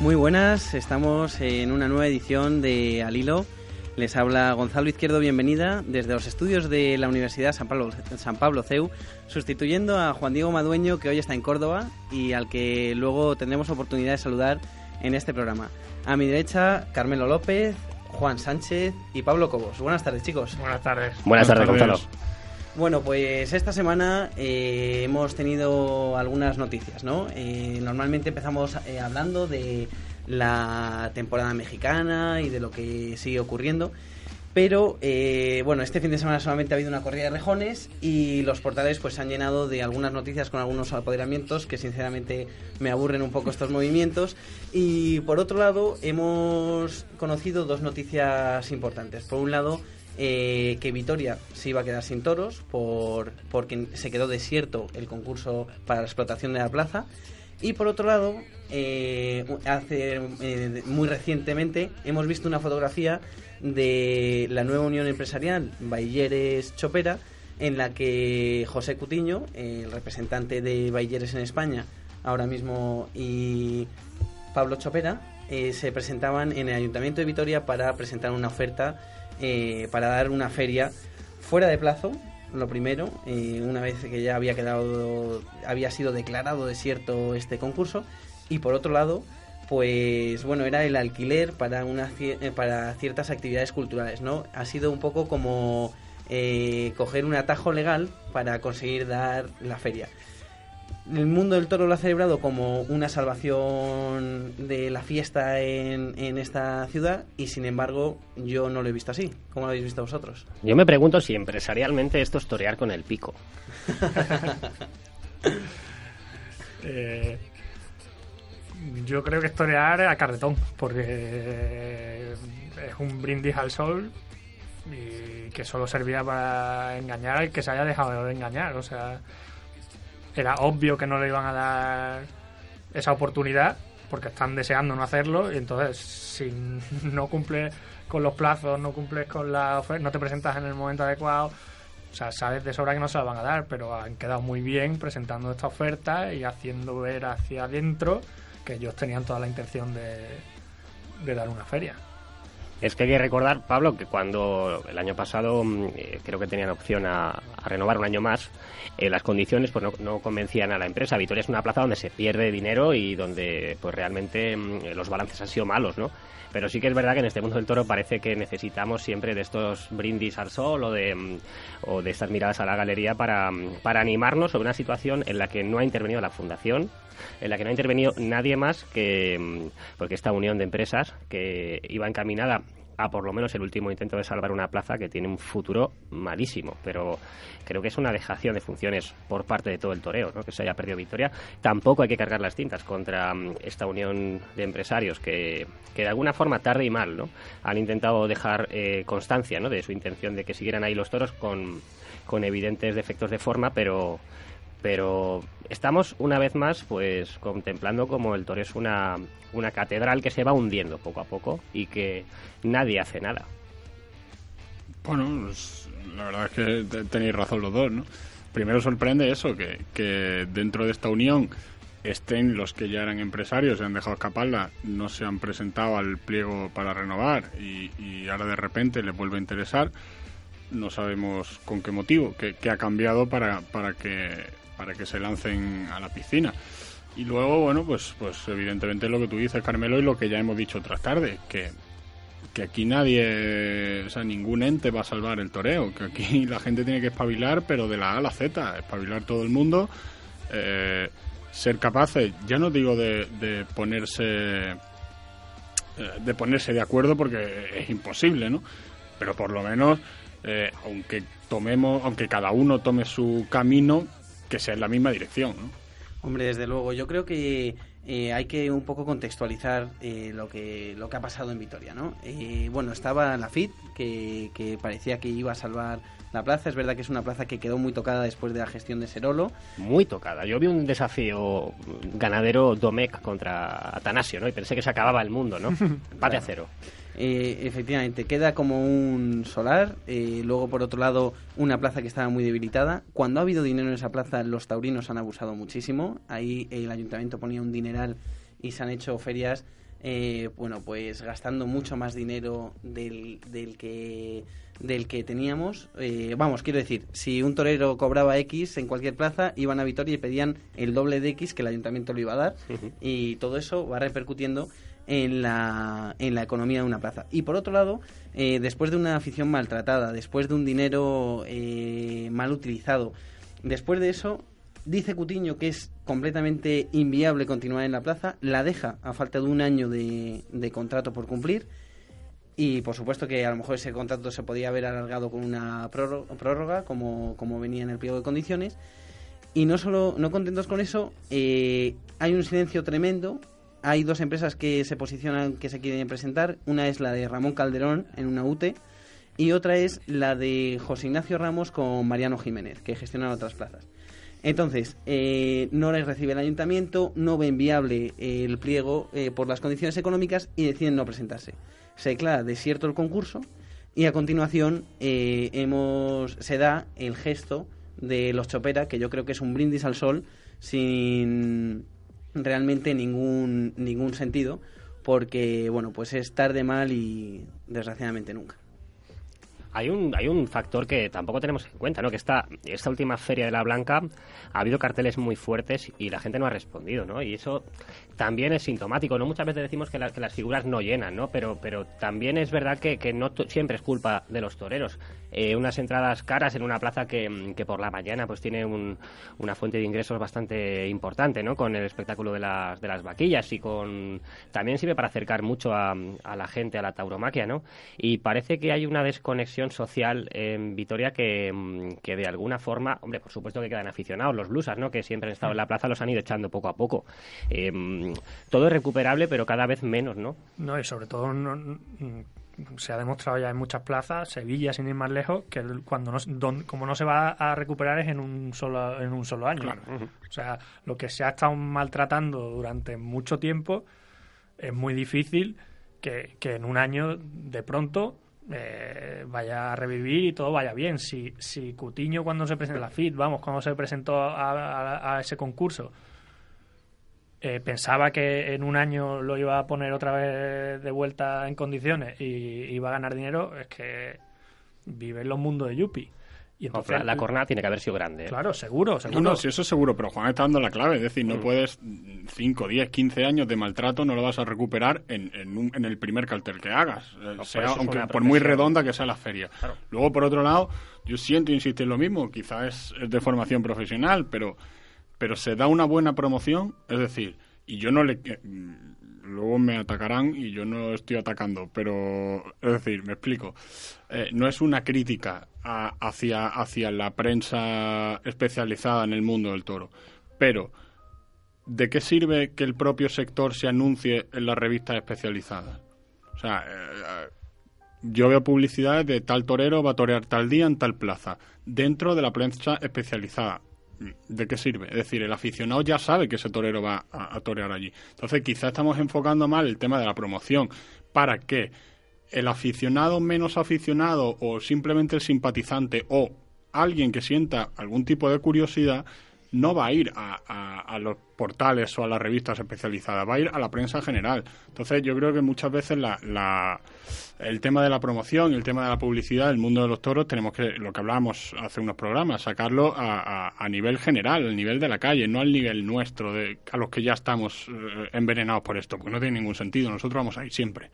Muy buenas, estamos en una nueva edición de Al Hilo. Les habla Gonzalo Izquierdo, bienvenida desde los estudios de la Universidad San Pablo, San Pablo CEU, sustituyendo a Juan Diego Madueño, que hoy está en Córdoba y al que luego tendremos oportunidad de saludar en este programa. A mi derecha, Carmelo López, Juan Sánchez y Pablo Cobos. Buenas tardes, chicos. Buenas tardes. Buenas tardes, Gonzalo. Bueno, pues esta semana eh, hemos tenido algunas noticias, ¿no? Eh, normalmente empezamos eh, hablando de la temporada mexicana y de lo que sigue ocurriendo. Pero bueno, este fin de semana solamente ha habido una corrida de rejones y los portales pues se han llenado de algunas noticias con algunos apoderamientos que sinceramente me aburren un poco estos movimientos. Y por otro lado, hemos conocido dos noticias importantes. Por un lado, eh, que Vitoria se iba a quedar sin toros por, porque se quedó desierto el concurso para la explotación de la plaza. Y por otro lado, eh, hace eh, muy recientemente hemos visto una fotografía de la nueva unión empresarial Bailleres Chopera, en la que José Cutiño, el representante de Bailleres en España, ahora mismo, y Pablo Chopera, se presentaban en el Ayuntamiento de Vitoria para presentar una oferta eh, para dar una feria fuera de plazo, lo primero, eh, una vez que ya había quedado, había sido declarado desierto este concurso, y por otro lado, pues bueno, era el alquiler para, una, eh, para ciertas actividades culturales, ¿no? Ha sido un poco como coger un atajo legal para conseguir dar la feria el mundo del toro lo ha celebrado como una salvación de la fiesta en, en, esta ciudad y sin embargo yo no lo he visto así. ¿Cómo lo habéis visto vosotros? Yo me pregunto si empresarialmente esto es torear con el pico. eh, yo creo que es torear a carretón porque es un brindis al sol y que solo servía para engañar al que se haya dejado de engañar. O sea era obvio que no le iban a dar esa oportunidad porque están deseando no hacerlo y entonces si no cumples con los plazos, no cumples con la oferta, no te presentas en el momento adecuado, o sea, sabes de sobra que no se la van a dar, pero han quedado muy bien presentando esta oferta y haciendo ver hacia adentro que ellos tenían toda la intención de, de dar una feria. Es que hay que recordar, Pablo, que cuando el año pasado mm, eh, creo que tenían opción a, renovar un año más, eh, las condiciones pues no, convencían a la empresa. Vitoria es una plaza donde se pierde dinero y donde pues realmente mm, los balances han sido malos, ¿no? Pero sí que es verdad que en este mundo del toro parece que necesitamos siempre de estos brindis al sol o de, mm, o de estas miradas a la galería para, para animarnos sobre una situación en la que no ha intervenido la Fundación, en la que no ha intervenido nadie más que mm, porque esta unión de empresas que iba encaminada a por lo menos el último intento de salvar una plaza que tiene un futuro malísimo, pero creo que es una dejación de funciones por parte de todo el toreo, ¿no? que se haya perdido victoria. Tampoco hay que cargar las tintas contra mm, esta unión de empresarios que, que de alguna forma tarde y mal ¿no? han intentado dejar eh, constancia ¿no? de su intención de que siguieran ahí los toros con, con evidentes defectos de forma, pero pero estamos una vez más pues contemplando como el toro es una, una catedral que se va hundiendo poco a poco y que nadie hace nada. Bueno, pues, la verdad es que tenéis razón los dos, ¿no? Primero sorprende eso, que, que dentro de esta unión estén los que ya eran empresarios, se han dejado escaparla, no se han presentado al pliego para renovar y, ahora de repente les vuelve a interesar. No sabemos con qué motivo, qué ha cambiado para, para que para que se lancen a la piscina. Y luego, bueno, pues, pues evidentemente lo que tú dices, Carmelo, y lo que ya hemos dicho otras tardes, que, que aquí nadie, o sea, ningún ente va a salvar el toreo, que aquí la gente tiene que espabilar, pero de la A a la Z, espabilar todo el mundo, eh, ser capaces, ya no digo de, ponerse eh, de ponerse de acuerdo porque es imposible, ¿no? Pero por lo menos eh, aunque tomemos, aunque cada uno tome su camino, que sea en la misma dirección, ¿no? Hombre, desde luego, yo creo que eh, hay que un poco contextualizar eh, lo que lo que ha pasado en Vitoria, ¿no? Eh, bueno, estaba la FIT, que, que parecía que iba a salvar la plaza. Es verdad que es una plaza que quedó muy tocada después de la gestión de Serolo. Muy tocada. Yo vi un desafío ganadero Domecq contra Atanasio, ¿no? Y pensé que se acababa el mundo, ¿no? Empate a cero. Eh, efectivamente, queda como un solar. eh, luego, por otro lado, una plaza que estaba muy debilitada. Cuando ha habido dinero en esa plaza, los taurinos han abusado muchísimo. Ahí el ayuntamiento ponía un dineral y se han hecho ferias, eh, bueno, pues gastando mucho más dinero del, del que del que teníamos. Eh, vamos, quiero decir, si un torero cobraba X en cualquier plaza, iban a Vitoria y pedían el doble de X que el ayuntamiento lo iba a dar. Y todo eso va repercutiendo en la, en la economía de una plaza. Y por otro lado, eh, después de una afición maltratada, después de un dinero eh, mal utilizado, después de eso, dice Cutiño que es completamente inviable continuar en la plaza, la deja a falta de un año de, de contrato por cumplir. Y por supuesto que a lo mejor ese contrato se podía haber alargado con una prórroga, como, como venía en el pliego de condiciones. Y no solo no contentos con eso, eh, hay un silencio tremendo. Hay dos empresas que se posicionan, que se quieren presentar. Una es la de Ramón Calderón en una UTE y otra es la de José Ignacio Ramos con Mariano Jiménez, que gestionan otras plazas. Entonces, eh, no les recibe el ayuntamiento, no ven viable eh, el pliego eh, por las condiciones económicas y deciden no presentarse. Se declara desierto el concurso y a continuación hemos, se da el gesto de los Chopera, que yo creo que es un brindis al sol sin realmente ningún, ningún sentido, porque bueno, pues es tarde mal y desgraciadamente nunca. Hay un, hay un factor que tampoco tenemos en cuenta, ¿no? Que esta, esta última Feria de la Blanca ha habido carteles muy fuertes y la gente no ha respondido, ¿no? Y eso también es sintomático, ¿no? Muchas veces decimos que, la- que las figuras no llenan, ¿no? Pero, pero también es verdad que, que no siempre es culpa de los toreros. Eh, unas entradas caras en una plaza que, que por la mañana pues tiene un- una fuente de ingresos bastante importante, ¿no? Con el espectáculo de las, de las vaquillas y con... También sirve para acercar mucho a, a la gente a la tauromaquia, ¿no? Y parece que hay una desconexión social en Vitoria que, mm, que de alguna forma, hombre, por supuesto que quedan aficionados, los blusas, ¿no? Que siempre han estado en la plaza, los han ido echando poco a poco. Eh, mm, todo es recuperable, pero cada vez menos, ¿no? No, y sobre todo no- mm, se ha demostrado ya en muchas plazas, Sevilla sin ir más lejos, que cuando no, don- como no se va a recuperar es en un solo en un solo año. O sea, lo que se ha estado maltratando durante mucho tiempo es muy difícil que, que en un año de pronto eh, vaya a revivir y todo vaya bien. Si, si Cutiño cuando se presentó la FIT, vamos, cuando se presentó a, a- a ese concurso, eh, pensaba que en un año lo iba a poner otra vez de vuelta en condiciones y iba a ganar dinero, es que vive en los mundos de Yuppie. Y entonces, la, la cornada tiene que haber sido grande. ¿eh? Claro, seguro, No, seguro. no, sí, eso seguro, pero Juan está dando la clave. Es decir, no puedes 5, 10, 15 años de maltrato, no lo vas a recuperar en, en, un- en el primer cartel que hagas. eh, por sea- es aunque, por muy redonda que sea la feria. Luego, por otro lado, yo siento insistir en lo mismo. Quizás es, es de formación profesional, pero, pero se da una buena promoción. Es decir, y yo no le. Luego me atacarán y yo no estoy atacando, pero es decir, me explico. Eh, no es una crítica a- hacia, hacia la prensa especializada en el mundo del toro, pero ¿de qué sirve que el propio sector se anuncie en las revistas especializadas? O sea, eh, yo veo publicidades de tal torero va a torear tal día en tal plaza, dentro de la prensa especializada. ¿De qué sirve? Es decir, el aficionado ya sabe que ese torero va a, a torear allí. Entonces, quizá estamos enfocando mal el tema de la promoción para que el aficionado menos aficionado o simplemente el simpatizante o alguien que sienta algún tipo de curiosidad no va a ir a, a- los portales o a las revistas especializadas, va a ir a la prensa general. Entonces yo creo que muchas veces la, la- el tema de la promoción el tema de la publicidad, el mundo de los toros, tenemos que, lo que hablábamos hace unos programas, sacarlo a, a- a nivel general, al nivel de la calle, no al nivel nuestro, de, a los que ya estamos eh, envenenados por esto, porque no tiene ningún sentido, nosotros vamos a ir siempre.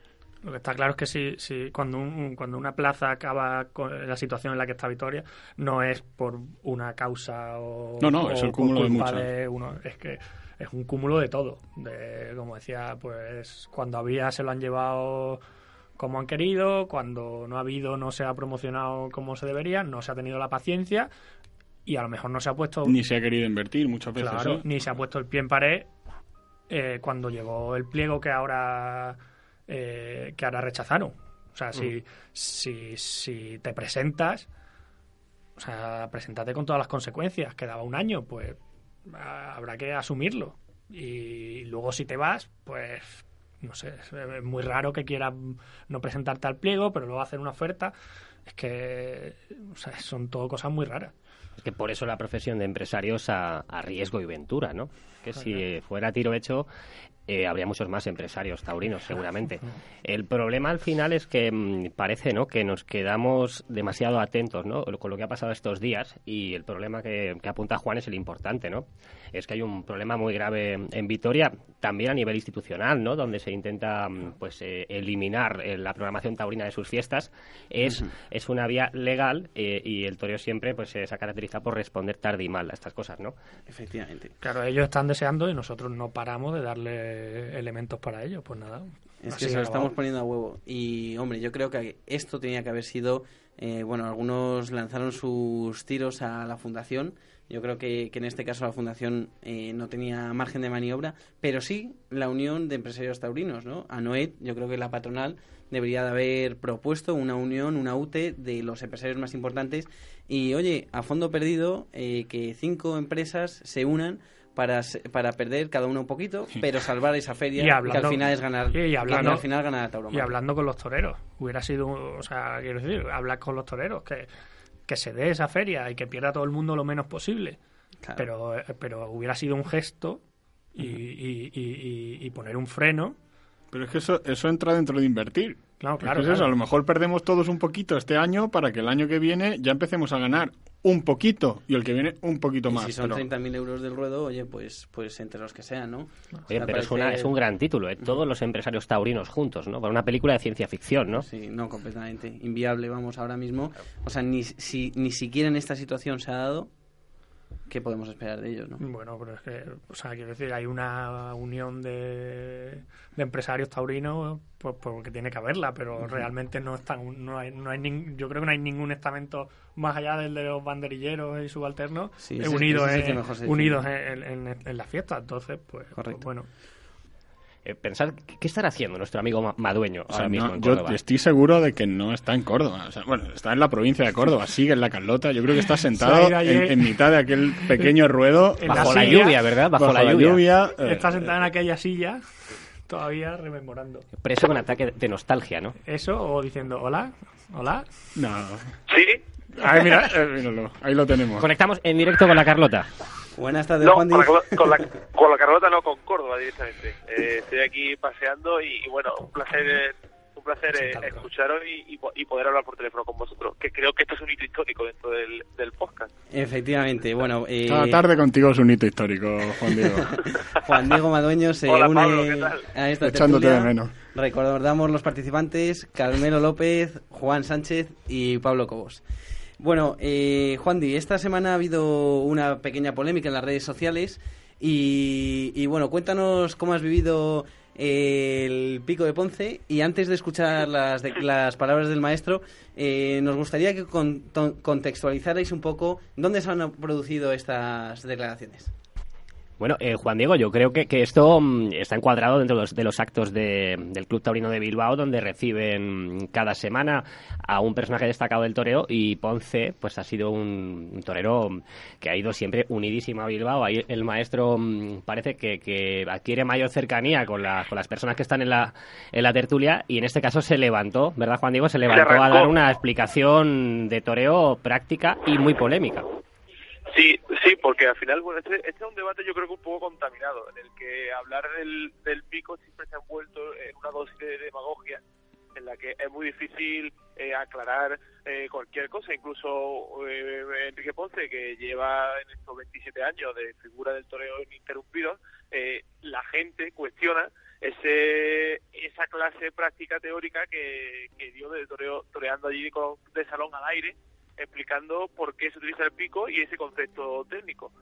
Lo que está claro es que si, si cuando, un- cuando una plaza acaba con la situación en la que está Vitoria, no es por una causa o, No, no, o es el cúmulo de muchas. de uno. Es que es un cúmulo de todo. De, como decía, pues cuando había se lo han llevado como han querido, cuando no ha habido, no se ha promocionado como se debería, no se ha tenido la paciencia y a lo mejor no se ha puesto... Ni se ha querido invertir muchas veces. Claro, ¿eh? ni se ha puesto el pie en pared eh, cuando llegó el pliego que ahora, eh, que ahora rechazaron. O sea, si, si, si te presentas, o sea, preséntate con todas las consecuencias. Quedaba un año, pues habrá que asumirlo. Y luego si te vas, pues no sé, es es muy raro que quieras no presentarte al pliego, pero luego hacer una oferta. Es que o sea, son todo cosas muy raras. Es que por eso la profesión de empresarios a, a riesgo y ventura, ¿no? Que si fuera tiro hecho, eh, habría muchos más empresarios taurinos, seguramente. El problema al final es que mm, parece, ¿no? Que nos quedamos demasiado atentos, ¿no? Con lo que ha pasado estos días y el problema que, que apunta Juan es el importante, ¿no? Es que hay un problema muy grave en Vitoria, también a nivel institucional, ¿no? Donde se intenta, mm, pues, eh, eliminar eh, la programación taurina de sus fiestas. Es, es una vía legal eh, y el toreo siempre, pues, se caracteriza por responder tarde y mal a estas cosas, ¿no? Efectivamente. Claro, ellos están deseando y nosotros no paramos de darle elementos para ello. Pues nada. Es que se lo estamos poniendo a huevo. Y, hombre, yo creo que esto tenía que haber sido. eh, bueno, algunos lanzaron sus tiros a la fundación. Yo creo que, que en este caso la fundación eh, no tenía margen de maniobra, pero sí la unión de empresarios taurinos, ¿no? A Noet, yo creo que la patronal debería de haber propuesto una unión, una UTE de los empresarios más importantes. Y, oye, a fondo perdido, eh, que cinco empresas se unan para, se- para perder cada uno un poquito, pero salvar esa feria Y que al final es ganar, y que hablando- al final gana la Y hablando con los toreros. Hubiera sido, o sea, quiero decir, hablar con los toreros, que, que se dé esa feria y que pierda todo el mundo lo menos posible. Claro. Pero, eh, pero hubiera sido un gesto y, y- y- y- y poner un freno. Pero es que eso, eso entra dentro de invertir. Claro, Es claro. es eso, claro. a lo mejor perdemos todos un poquito este año para que el año que viene ya empecemos a ganar un poquito y el que viene un poquito Y más. si son pero- 30.000 euros del ruedo, oye, pues, pues entre los que sean, ¿no? O Oye, sea, pero es, una, es un gran título, ¿eh? Todos los empresarios taurinos juntos, ¿no? Para una película de ciencia ficción, ¿no? Sí, no, completamente. Inviable, vamos, ahora mismo. O sea, ni, si, ni siquiera en esta situación se ha dado, ¿qué podemos esperar de ellos, no? Bueno, pero es que, o sea, quiero decir, hay una unión de, de empresarios taurinos, pues porque tiene que haberla, pero realmente no están, no hay, no hay nin- yo creo que no hay ningún estamento más allá del de los banderilleros y subalternos Sí, eh, unidos, es en, unidos en, en- en la fiesta. Entonces, pues, Correcto. pues bueno. Eh, pensad, ¿qué estará haciendo nuestro amigo Ma- Madueño O sea, ahora mismo no, en yo Córdoba? estoy seguro de que no está en Córdoba. O sea, bueno, está en la provincia de Córdoba, sigue en la Carlota. Yo creo que está sentado en, mitad de aquel pequeño ruedo. En Bajo la lluvia, ¿verdad? Bajo, la lluvia. eh, Está sentada en aquella silla, todavía rememorando. Preso con ataque de nostalgia, ¿no? Eso, o diciendo, hola, hola. No. Sí, Ahí, mira, eh, míralo, ahí lo tenemos. Conectamos en directo con la Carlota. Buenas tardes, no, Juan con la, con, la, con la Carlota no, con Córdoba directamente. Eh, estoy aquí paseando y, y bueno, un placer eh, un placer eh, escucharos y, y po- y poder hablar por teléfono con vosotros, que creo que esto es un hito histórico dentro del, del podcast. Efectivamente, bueno, eh, Cada tarde contigo es un hito histórico, Juan Diego. Juan Diego Madueño se Hola, une Pablo, ¿qué tal? a esta Echándote tertulia. de menos. Recordamos los participantes, Carmelo López, Juan Sánchez y Pablo Cobos. Bueno, eh, Juan Di, esta semana ha habido una pequeña polémica en las redes sociales y, y, bueno, cuéntanos cómo has vivido eh, el pico de Ponce y antes de escuchar las, de- las palabras del maestro, eh, nos gustaría que con- contextualizarais un poco dónde se han producido estas declaraciones. Bueno, eh, Juan Diego, yo creo que, que esto mm, está encuadrado dentro de los, de los actos de- del Club Taurino de Bilbao, donde reciben cada semana a un personaje destacado del toreo y Ponce, pues ha sido un, un torero que ha ido siempre unidísimo a Bilbao. Ahí el maestro mm, parece que, que adquiere mayor cercanía con, la- con las personas que están en la, en la tertulia y en este caso se levantó, ¿verdad, Juan Diego? Se levantó a dar una explicación de toreo práctica y muy polémica. Sí, sí, porque al final, bueno, este, este es un debate yo creo que un poco contaminado, en el que hablar del, del pico siempre se ha envuelto en una dosis de demagogia, en la que es muy difícil eh, aclarar eh, cualquier cosa, incluso eh, Enrique Ponce, que lleva en estos 27 años de figura del toreo ininterrumpido, eh, la gente cuestiona ese esa clase práctica teórica que, que dio de toreo, toreando allí con, de salón al aire, explicando por qué se utiliza el pico y ese concepto técnico.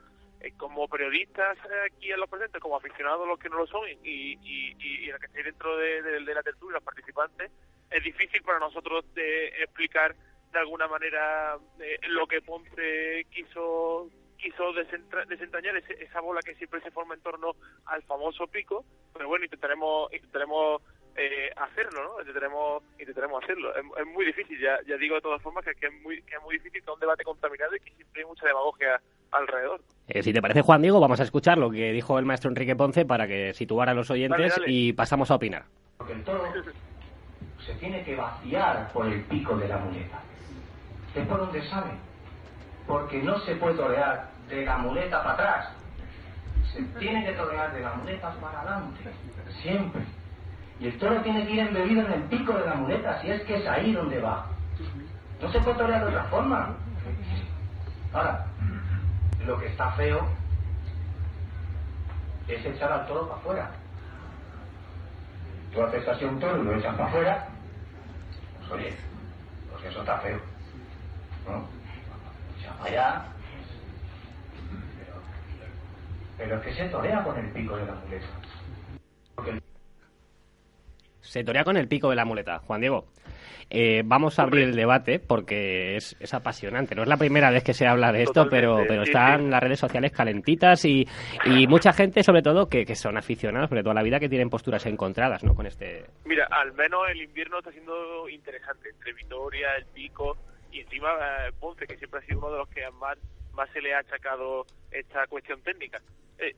Eh, como periodistas aquí en los presentes, como aficionados los que no lo son y, y, y, y los que estáis dentro de, de- de la tertulia, los participantes, es difícil para nosotros de explicar de alguna manera eh, lo que Ponce quiso quiso desentrañar esa bola que siempre se forma en torno al famoso pico, pero bueno, intentaremos intentaremos eh, hacerlo, ¿no? Intentaremos, intentaremos hacerlo. Es, muy difícil, ya, ya digo de todas formas que, es muy, que es muy difícil que un debate contaminado y que siempre hay mucha demagogia alrededor. Eh, si te parece, Juan Diego, vamos a escuchar lo que dijo el maestro Enrique Ponce para que situara a los oyentes y pasamos a opinar. Porque el toro se tiene que vaciar por el pico de la muleta. ¿Es por dónde sale? Porque no se puede torear de la muleta para atrás. Se tiene que torear de la muleta para adelante. Siempre. Y el toro tiene que ir embebido en el pico de la muleta, si es que es ahí donde va. No se puede torear de otra forma. Ahora, lo que está feo es echar al toro para afuera. Tú haces así un toro y lo echas para afuera, pues oye, pues eso está feo. ¿No? Echa para allá. Pero, es que se torea con el pico de la muleta. Se torea con el pico de la muleta, Juan Diego. Eh, vamos a abrir el debate porque es, apasionante. No es la primera vez que se habla de esto, pero, pero están las redes sociales calentitas y, y mucha gente, sobre todo, que, que, son aficionados, sobre toda la vida, que tienen posturas encontradas ¿no? con este. Mira, al menos el invierno está siendo interesante entre Vitoria, el Pico y encima eh, Ponce, que siempre ha sido uno de los que más, más se le ha achacado esta cuestión técnica. Eh,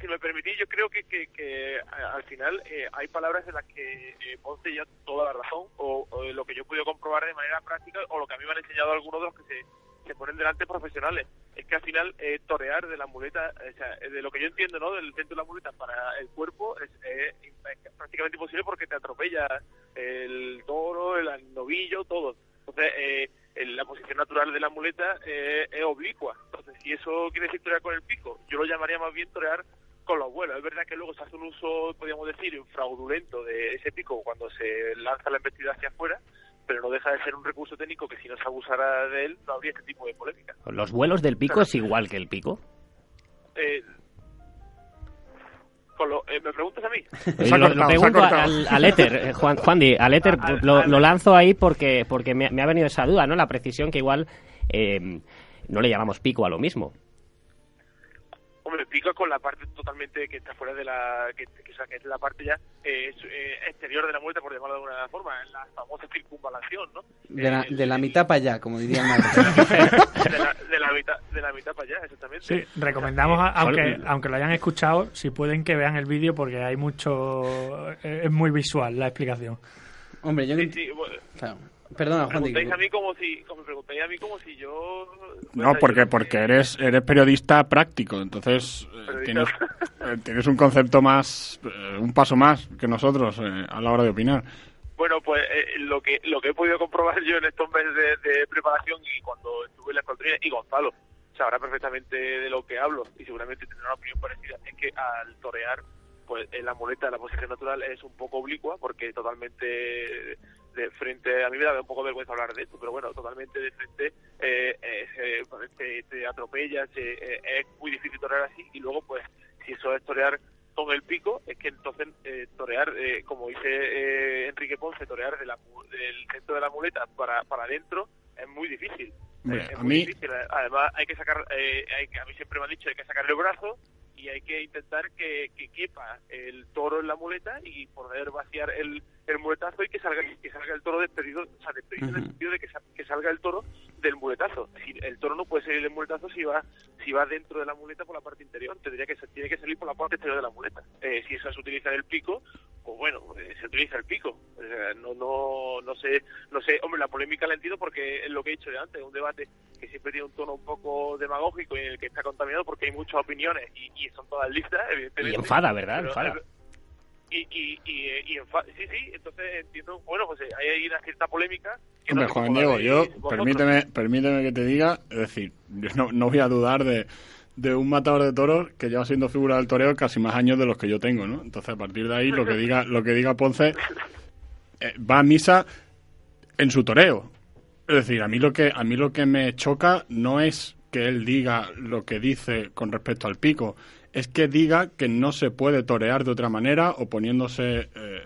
si me permitís, yo creo que, que, al final eh, hay palabras en las que eh, Ponce ya toda la razón, o, lo que yo he podido comprobar de manera práctica, o lo que a mí me han enseñado algunos de los que se, ponen delante profesionales. Es que al final eh, torear de la muleta, o sea, de lo que yo entiendo, ¿no? Del centro de la muleta para el cuerpo es, prácticamente imposible porque te atropella el toro, el novillo, todo. Entonces, eh, la posición natural de la muleta eh, es oblicua. Entonces, si eso quiere decir torear con el pico, yo lo llamaría más bien torear con los vuelos. Es verdad que luego se hace un uso, podríamos decir, fraudulento de ese pico cuando se lanza la embestida hacia afuera, pero no deja de ser un recurso técnico que si no se abusara de él no habría este tipo de polémica. ¿Los vuelos del pico es igual que el pico? Eh, eh, ¿Me preguntas a mí? lo, pregunto al, éter, eh, Juan, Juan Di, al éter lo, lanzo ahí porque, porque me, ha venido esa duda, ¿no? La precisión que igual eh, no le llamamos pico a lo mismo. Con la parte totalmente que está fuera de la. que, que, que es la parte ya eh, exterior de la muerte, por llamarlo de alguna forma, la famosa circunvalación, ¿no? De la, de la mitad para allá, como diría de, la, de, la mitad, de la mitad para allá, exactamente. Sí, recomendamos, aunque, aunque lo hayan escuchado, si pueden que vean el vídeo porque hay mucho. Es muy visual la explicación. Hombre, yo. Sí, sí, claro. Perdona, Juan. Me preguntáis a mí como si, como me preguntáis a mí como si yo... No, porque porque eres eres periodista práctico, entonces eh, tienes, eh, tienes un concepto más, eh, un paso más que nosotros a la hora de opinar. Bueno, pues lo que lo que he podido comprobar yo en estos meses de, preparación y cuando estuve en la escuadrilla, y Gonzalo sabrá perfectamente de lo que hablo y seguramente tendrá una opinión parecida, es que al torear pues en la muleta de la posición natural es un poco oblicua porque totalmente de frente, a mí me da un poco vergüenza hablar de esto, pero bueno, totalmente de frente eh, eh, te, te, atropellas, eh, es muy difícil torear así y luego pues si eso es torear con el pico, es que entonces torear, como dice Enrique Ponce, torear de la, del centro de la muleta para, para adentro es muy difícil. es a muy mí... difícil. Además hay que sacar, hay, a mí siempre me han dicho hay que sacar el brazo y hay que intentar que, que quepa el toro en la muleta y poder vaciar el, el muletazo y que salga que salga el toro despedido, o sea, despedido en el sentido de que, que, salga el toro del muletazo. el toro no puede salir del muletazo si va si va dentro de la muleta por la parte interior, tendría que tiene que salir por la parte exterior de la muleta. Eh, si eso se utiliza el pico, pues bueno, eh, se utiliza el pico. no no no sé, no sé, hombre, la polémica la entiendo porque es lo que he dicho de antes, un debate que siempre tiene un tono un poco demagógico y en el que está contaminado porque hay muchas opiniones y, son todas listas, evidentemente. Y enfada, ¿verdad? enfada y, y, y, sí, sí, entonces entiendo, bueno, pues eh, hay una cierta polémica. Hombre, Juan Diego, yo, permíteme, permíteme que te diga, es decir, yo no, no voy a dudar de, de un matador de toros que lleva siendo figura del toreo casi más años de los que yo tengo, ¿no? Entonces, a partir de ahí, lo que diga, lo que diga Ponce eh, va a misa en su toreo. Es decir, a mí lo que a mí lo que me choca no es que él diga lo que dice con respecto al pico, es que diga que no se puede torear de otra manera o poniéndose eh,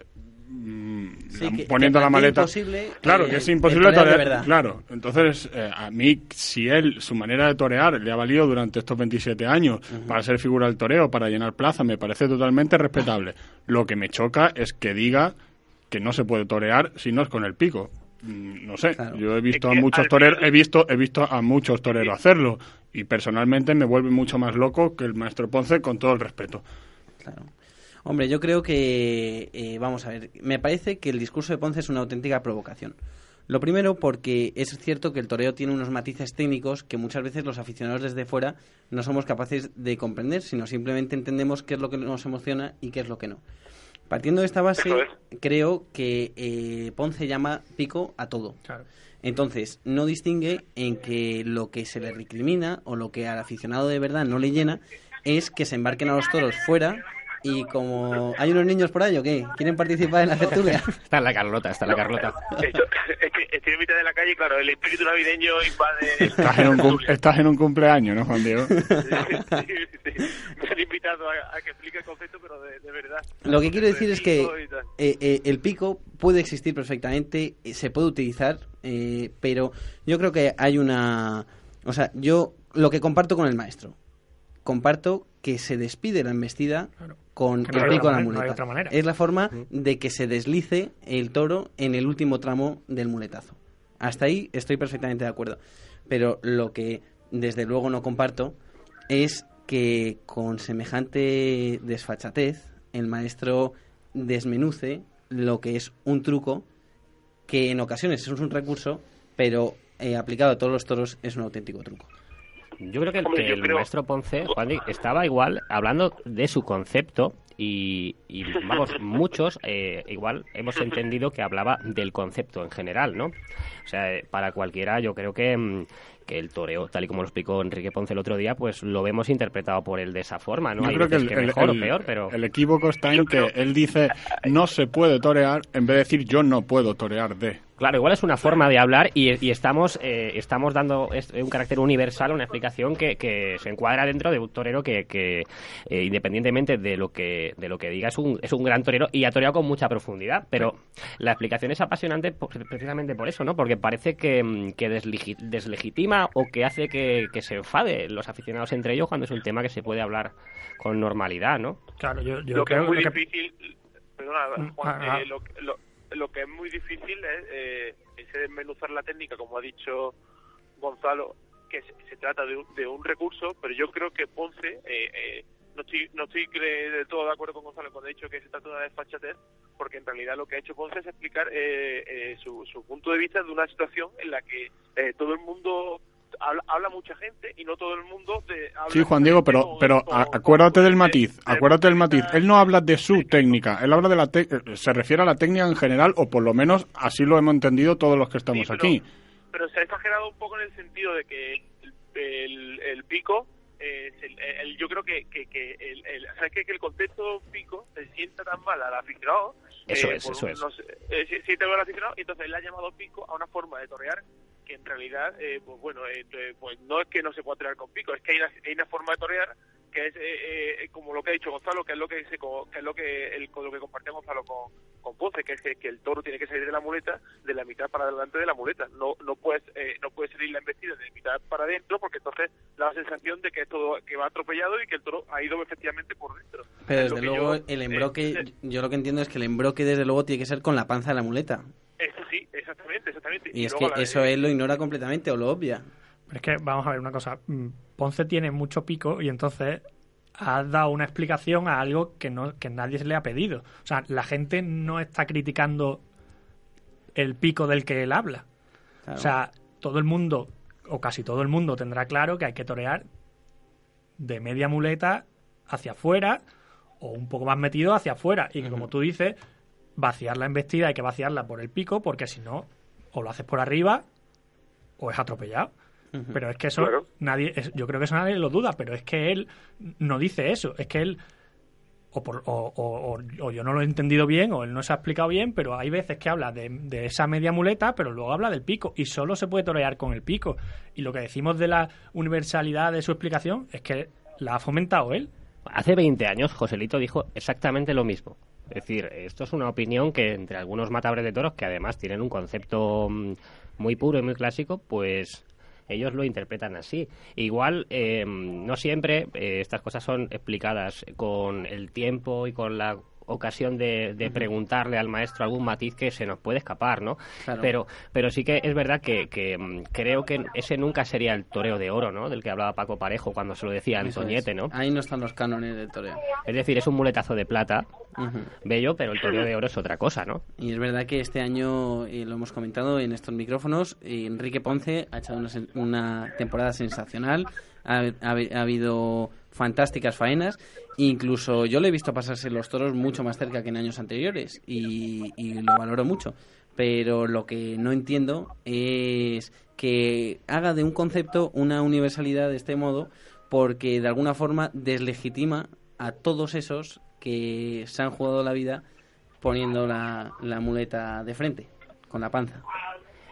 mm, Sí, la- que- poniendo que la maleta. imposible, claro, eh, que es imposible torear de torear. verdad. Claro, entonces eh, a mí, si él, su manera de torear le ha valido durante estos 27 años para ser figura del toreo, para llenar plaza, me parece totalmente respetable. Lo que me choca es que diga que no se puede torear si no es con el pico. Mm, No sé, Claro. yo he visto Es a muchos toreros, he visto, he visto a muchos toreros hacerlo y personalmente me vuelve mucho más loco que el maestro Ponce con todo el respeto. Claro. Hombre, yo creo que, eh, vamos a ver, me parece que el discurso de Ponce es una auténtica provocación. Lo primero porque es cierto que el toreo tiene unos matices técnicos que muchas veces los aficionados desde fuera no somos capaces de comprender, sino simplemente entendemos qué es lo que nos emociona y qué es lo que no. Partiendo de esta base, creo que eh, Ponce llama pico a todo. Claro. Entonces, no distingue en que lo que se le recrimina o lo que al aficionado de verdad no le llena es que se embarquen a los toros fuera y como hay unos niños por ahí o qué, quieren participar en la tertulia. Está en la Carlota, está en la Carlota. Esto- es que estoy en mitad de la calle claro, el espíritu navideño invade... Estás en un, cum- estás en un cumpleaños, ¿no, Juan Diego? Sí, sí, sí. Me han invitado a, a que explique el concepto, pero de, de verdad. Lo que quiero decir es que eh, eh, el pico puede existir perfectamente, eh, se puede utilizar, eh, pero yo creo que hay una... O sea, yo lo que comparto con el maestro, comparto que se despide la embestida Claro. Con no el la manera, no hay muleta. otra manera. Es la forma de que se deslice el toro en el último tramo del muletazo. Hasta ahí estoy perfectamente de acuerdo. Pero lo que desde luego no comparto es que con semejante desfachatez el maestro desmenuce lo que es un truco que en ocasiones es un recurso, pero eh, aplicado a todos los toros es un auténtico truco. Yo creo que el, Hombre, que yo el creo- maestro Ponce, Juan, estaba igual hablando de su concepto y, y, vamos, muchos eh, igual hemos entendido que hablaba del concepto en general, ¿no? O sea, eh, para cualquiera yo creo que, mm, que el toreo, tal y como lo explicó Enrique Ponce el otro día, pues lo vemos interpretado por él de esa forma, ¿no? Yo Hay creo que el, el- mejor el- o peor, pero... el equívoco está en que él dice no se puede torear en vez de decir yo no puedo torear de. Claro, igual es una forma de hablar y, y estamos eh, estamos dando un carácter universal, una explicación que, que se encuadra dentro de un torero que, que, eh, independientemente de lo que de lo que diga es un, es un gran torero y ha toreado con mucha profundidad. Pero la explicación es apasionante precisamente por eso, ¿no? Porque parece que, mm, que deslegi- o que hace que, que se enfade los aficionados entre ellos cuando es un tema que se puede hablar con normalidad, ¿no? Claro, yo, yo lo que creo es muy que- difícil, perdona, Mm, Juan, ah, ah. eh, lo, lo- lo que es muy difícil es eh, ese desmenuzar la técnica, como ha dicho Gonzalo, que se, se trata de un, de un recurso, pero yo creo que Ponce, eh, eh, no estoy, no estoy del todo de acuerdo con Gonzalo cuando ha dicho que se trata de una desfachatez, porque en realidad lo que ha hecho Ponce es explicar eh, eh, su, su punto de vista de una situación en la que eh, todo el mundo habla, habla mucha gente y no todo el mundo de, habla Sí, Juan Diego, pero, pero acuérdate del de- matiz, de- acuérdate del matiz. de- Él no habla de su técnica, él habla de la te- se refiere a la técnica en general, o por lo menos así lo hemos entendido todos los que estamos Sí, pero- aquí. pero se ha exagerado un poco en el sentido de que el, el- el pico, eh, el- el- yo creo que, que, que el, el, ¿sabes qué? que el concepto pico se sienta tan mal al aficionado. Eso eh, es, por eso un- es. no sé, eh, siente mal al aficionado, y entonces él ha llamado pico a una forma de torear que en realidad, eh, pues bueno, eh, eh, pues no es que no se pueda torear con pico, es que hay una, hay una forma de torear que es eh, eh, como lo que ha dicho Gonzalo, que es lo que se, que es lo que el, con lo que compartió Gonzalo con, con Ponce, que es que, que el toro tiene que salir de la muleta de la mitad para adelante de la muleta. No no puedes eh, no puede salir la embestida de mitad para adentro porque entonces da la sensación de que es todo que va atropellado y que el toro ha ido efectivamente por dentro. Pero desde luego yo, el eh, embroque, eh, yo lo que entiendo es que el embroque desde luego tiene que ser con la panza de la muleta. eso sí, exactamente, exactamente. Y es que la- eso él lo ignora completamente o lo obvia. Pero es que vamos a ver una cosa. mm, Ponce tiene mucho pico y entonces ha dado una explicación a algo que no que nadie se le ha pedido. O sea, la gente no está criticando el pico del que él habla. Claro. O sea, todo el mundo, o casi todo el mundo, tendrá claro que hay que torear de media muleta hacia afuera o un poco más metido hacia afuera. Y que, como tú dices, vaciar la embestida hay que vaciarla por el pico porque si no, o lo haces por arriba o es atropellado. Pero es que eso Claro. nadie, es- yo creo que eso nadie lo duda, pero es que él no dice eso, es que él o, por- o, o- o- o yo no lo he entendido bien o él no se ha explicado bien, pero hay veces que habla de, de esa media muleta, pero luego habla del pico y solo se puede torear con el pico. Y lo que decimos de la universalidad de su explicación es que la ha fomentado él. Hace 20 años Joselito dijo exactamente lo mismo. Es decir, esto es una opinión que entre algunos matadores de toros, que además tienen un concepto mm, muy puro y muy clásico, pues ellos lo interpretan así. Igual, eh, no siempre eh, estas cosas son explicadas con el tiempo y con la ocasión de, de preguntarle al maestro algún matiz que se nos puede escapar, ¿no? Claro. Pero, pero sí que es verdad que, que, mm, creo que ese nunca sería el toreo de oro, ¿no? Del que hablaba Paco Parejo cuando se lo decía a Antoñete. ¿no? Ahí no están los cánones del toreo. Es decir, es un muletazo de plata, bello, pero el toreo de oro es otra cosa, ¿no? Y es verdad que este año, eh, lo hemos comentado en estos micrófonos, eh, Enrique Ponce ha echado una, una temporada sensacional, ha, ha habi- ha habido fantásticas faenas, incluso yo le he visto pasarse los toros mucho más cerca que en años anteriores y, y lo valoro mucho. Pero lo que no entiendo es que haga de un concepto una universalidad de este modo porque de alguna forma deslegitima a todos esos que se han jugado la vida poniendo la, la muleta de frente, con la panza.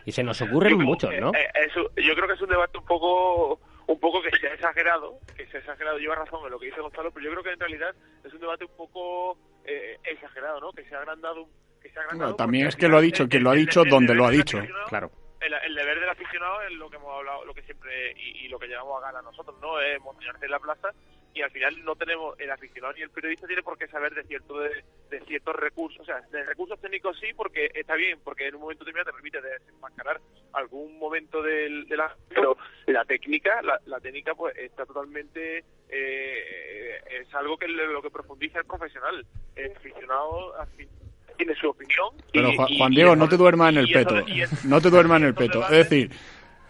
Y se nos ocurren muchos, ¿no? Eh, eh, eso- yo creo que es un debate un poco un poco que se ha exagerado, que se ha exagerado, lleva razón en lo que dice Gonzalo, pero yo creo que en realidad es un debate un poco eh, exagerado, ¿no? Que se ha agrandado, que se ha agrandado también es que lo ha dicho, quien lo ha dicho donde lo ha dicho. Claro. El, el deber del aficionado es lo que hemos hablado, lo que siempre y, y lo que llevamos a gala nosotros, ¿no? Es montañarse en la plaza y al final no tenemos el aficionado ni el periodista tiene por qué saber de cierto de, de ciertos recursos, o sea, de recursos técnicos sí porque está bien, porque en un momento determinado te permite desenmascarar algún momento del, de la pero la técnica, la, la técnica pues está totalmente eh, es algo que lo que profundiza el profesional, el aficionado afi- tiene su opinión. Pero y- Juan, y- Juan y Diego, no te duermas en el peto. eso- No te duermas en el peto. Es decir,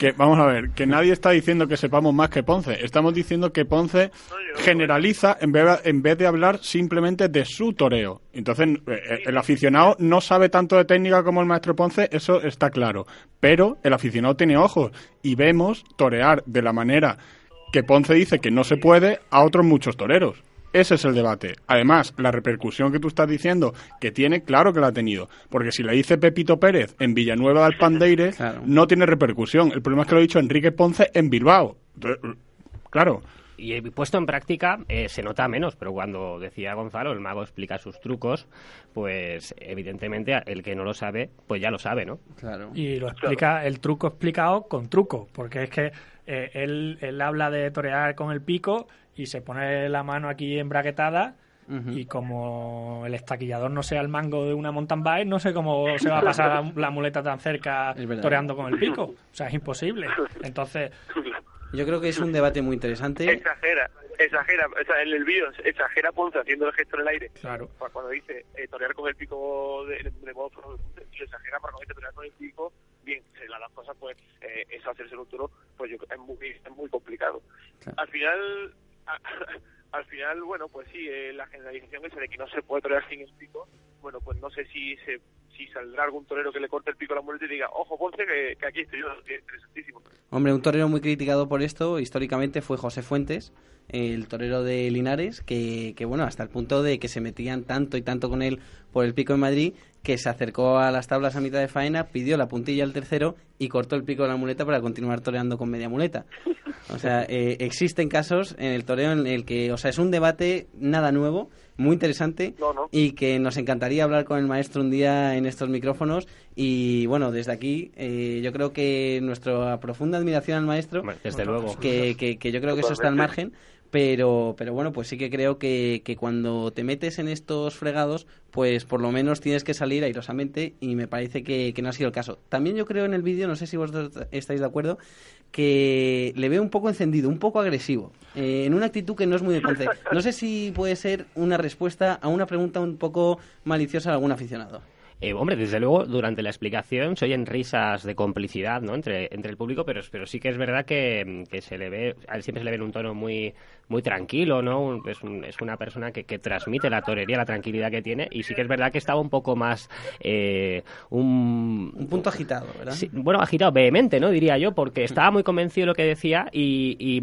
que vamos a ver, que nadie está diciendo que sepamos más que Ponce. Estamos diciendo que Ponce generaliza en vez, en vez de hablar simplemente de su toreo. Entonces, eh, el aficionado no sabe tanto de técnica como el maestro Ponce, eso está claro. Pero el aficionado tiene ojos y vemos torear de la manera que Ponce dice que no se puede a otros muchos toreros. Ese es el debate. Además, la repercusión que tú estás diciendo que tiene, claro que la ha tenido. Porque si le dice Pepito Pérez en Villanueva del Pandeire, Claro. no tiene repercusión. El problema es que lo ha dicho Enrique Ponce en Bilbao. Claro. Y puesto en práctica eh, se nota menos, pero cuando decía Gonzalo, el mago explica sus trucos, pues evidentemente el que no lo sabe, pues ya lo sabe, ¿no? Claro. Y lo explica, el truco explicado con truco, porque es que eh, él, él habla de torear con el pico y se pone la mano aquí embraguetada Ujú. y como el estaquillador no sea el mango de una mountain bike, no sé cómo se va a pasar la, la muleta tan cerca Es toreando con el pico. O sea, es imposible. Entonces, Yo creo que es un debate muy interesante. exagera, exagera, o sea, en el vídeo exagera Ponce haciendo el gesto en el aire. claro. Cu- Cuando dice eh, torear con el pico de, de modo lo exagera para cuando dice torear con el pico, bien, se la las cosas, pues eh, eso hacerse un toro, pues yo, es muy es muy complicado. Claro. Al final, al final, bueno, pues sí, eh, la generalización esa de que no se puede torear sin el pico, bueno, pues no sé si se si saldrá algún torero que le corte el pico a la muleta y diga, ojo Ponce, que, aquí estoy yo, que es interesantísimo. Hombre, un torero muy criticado por esto históricamente fue José Fuentes, el torero de Linares, que, que bueno, hasta el punto de que se metían tanto y tanto con él por el pico en Madrid, que se acercó a las tablas a mitad de faena, pidió la puntilla al tercero y cortó el pico de la muleta para continuar toreando con media muleta. O sea, eh, existen casos en el toreo en el que, o sea, es un debate nada nuevo, muy interesante No, no. y que nos encantaría hablar con el maestro un día en estos micrófonos y bueno, desde aquí eh, yo creo que nuestra profunda admiración al maestro, Desde luego. que, que, que yo creo que eso está al margen, pero, pero bueno, pues sí que creo que, que cuando te metes en estos fregados, pues por lo menos tienes que salir airosamente y me parece que, que no ha sido el caso. También yo creo en el vídeo, no sé si vosotros estáis de acuerdo, que le veo un poco encendido, un poco agresivo, eh, en una actitud que no es muy de. No sé si puede ser una respuesta a una pregunta un poco maliciosa de algún aficionado. Eh, hombre, desde luego, durante la explicación se oyen risas de complicidad ¿no? entre, entre el público, pero, pero sí que es verdad que, que se le ve, a él siempre se le ve en un tono muy, muy tranquilo, ¿no? Es, un- es una persona que, que transmite la torería, la tranquilidad que tiene, y sí que es verdad que estaba un poco más, eh, un, Un punto agitado, ¿verdad? Sí, bueno, agitado, vehemente, ¿no? Diría yo, porque estaba muy convencido de lo que decía y, y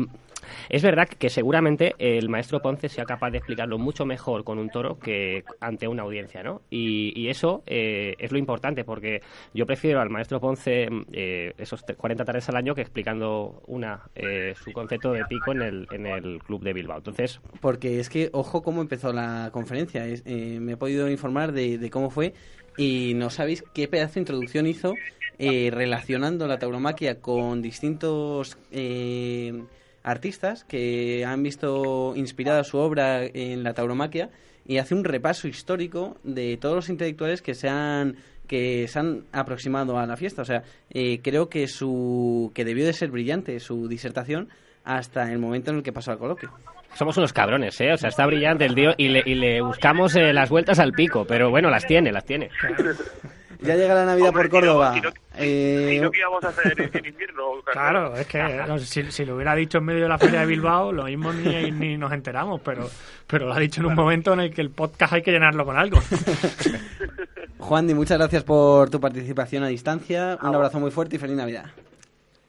Es verdad que seguramente el maestro Ponce sea capaz de explicarlo mucho mejor con un toro que ante una audiencia, ¿no? Y, eso eh, es lo importante, porque yo prefiero al maestro Ponce eh, esos 40 tardes al año que explicando una eh, su concepto de pico en el, en el club de Bilbao. Entonces, porque es que ojo cómo empezó la conferencia. me he podido informar de, de cómo fue y no sabéis qué pedazo de introducción hizo eh, relacionando la tauromaquia con distintos eh, artistas que han visto inspirada su obra en la tauromaquia y hace un repaso histórico de todos los intelectuales que se han que se han aproximado a la fiesta. O sea, eh, creo que su que debió de ser brillante su disertación hasta el momento en el que pasó al coloquio. Somos unos cabrones, ¿eh? O sea, está brillante el tío y le, y le buscamos las vueltas al pico, pero bueno, las tiene, las tiene. Ya llega la Navidad por Córdoba. Si no, eh... ¿qué íbamos a hacer en invierno? Claro, es que si, lo hubiera dicho en medio de la feria de Bilbao, lo mismo ni, ni nos enteramos, pero, pero lo ha dicho en un momento en el que el podcast hay que llenarlo con algo. Juan, muchas gracias por tu participación a distancia. Un abrazo muy fuerte y feliz Navidad.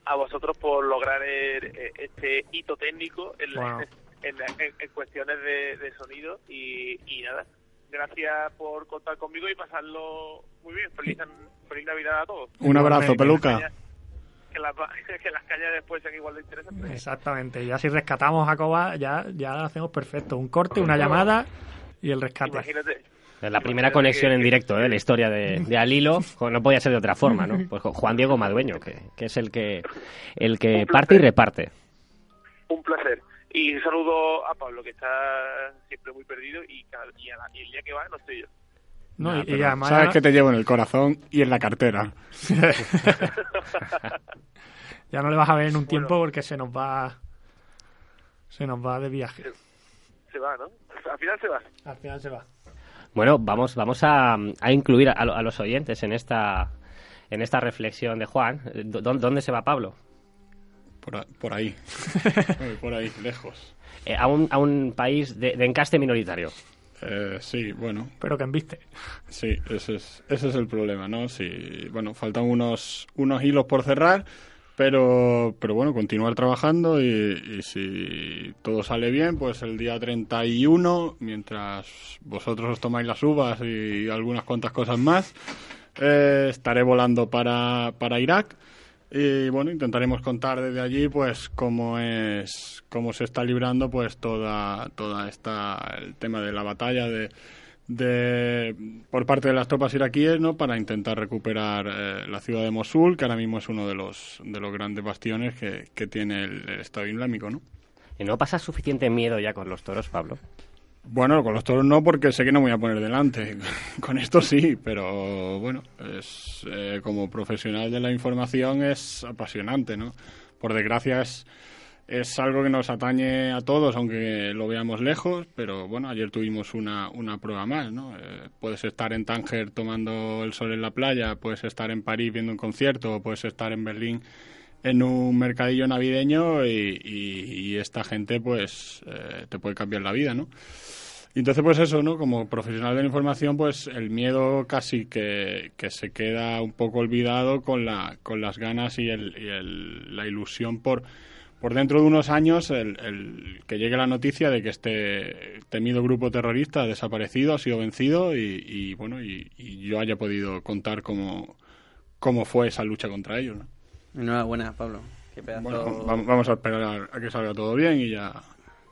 A vosotros por lograr este hito técnico en, en, cuestiones de, sonido y, y nada, gracias por contar conmigo y pasarlo muy bien. Feliz, feliz Navidad a todos. Un abrazo, peluca. Que las, que las cañas después sean igual de interesantes. Exactamente. Ya si rescatamos a Coba, ya, ya lo hacemos perfecto. Un corte, una llamada y el rescate. Imagínate. La primera conexión en directo de ¿eh? la historia de, de Alilo no podía ser de otra forma, ¿no? Pues Juan Diego Madueño, que, que es el que, el que parte y reparte. Un placer. Y un saludo a Pablo, que está siempre muy perdido y, y, el día que va no estoy yo. No, y, además... Sabes que te llevo en el corazón y en la cartera. ya no le vas a ver en un tiempo porque se nos va se nos va de viaje. Se, va, ¿no? Al final se va. Al final se va. Bueno, vamos vamos a, a incluir a, a, los oyentes en esta en esta reflexión de Juan. ¿Dónde se va Pablo? Por, ahí. por ahí, lejos. Eh, a, un, a un país de, encaste minoritario. Eh, sí, bueno. Pero que enviste. Sí, ese es, ese es el problema, ¿no? Sí, bueno, faltan unos, unos hilos por cerrar, pero, pero bueno, continuar trabajando y, si todo sale bien, pues el día 31, mientras vosotros os tomáis las uvas y algunas cuantas cosas más, eh, estaré volando para, para Irak y bueno, intentaremos contar desde allí pues cómo es cómo se está librando pues toda toda esta el tema de la batalla de, de por parte de las tropas iraquíes, ¿no? para intentar recuperar eh, la ciudad de Mosul, que ahora mismo es uno de los de los grandes bastiones que, que tiene el, Estado Islámico, ¿no? ¿Y no pasa suficiente miedo ya con los toros, Pablo? Bueno, con los toros no, porque sé que no me voy a poner delante. con esto sí, pero bueno, es, eh, como profesional de la información es apasionante, ¿no? Por desgracia es, es algo que nos atañe a todos, aunque lo veamos lejos, pero bueno, ayer tuvimos una, una prueba más, ¿no? Eh, puedes estar en Tánger tomando el sol en la playa, puedes estar en París viendo un concierto, puedes estar en Berlín en un mercadillo navideño y, esta gente pues eh, te puede cambiar la vida, ¿no? Y entonces pues eso, ¿no? Como profesional de la información pues el miedo casi que, que se queda un poco olvidado con, la, con las ganas y, el, y el, la ilusión por por dentro de unos años el, el, que llegue la noticia de que este temido grupo terrorista ha desaparecido, ha sido vencido y, y bueno, y, y, yo haya podido contar cómo, cómo fue esa lucha contra ellos. ¿no? Enhorabuena, Pablo. Bueno, vamos a esperar a que salga todo bien y ya,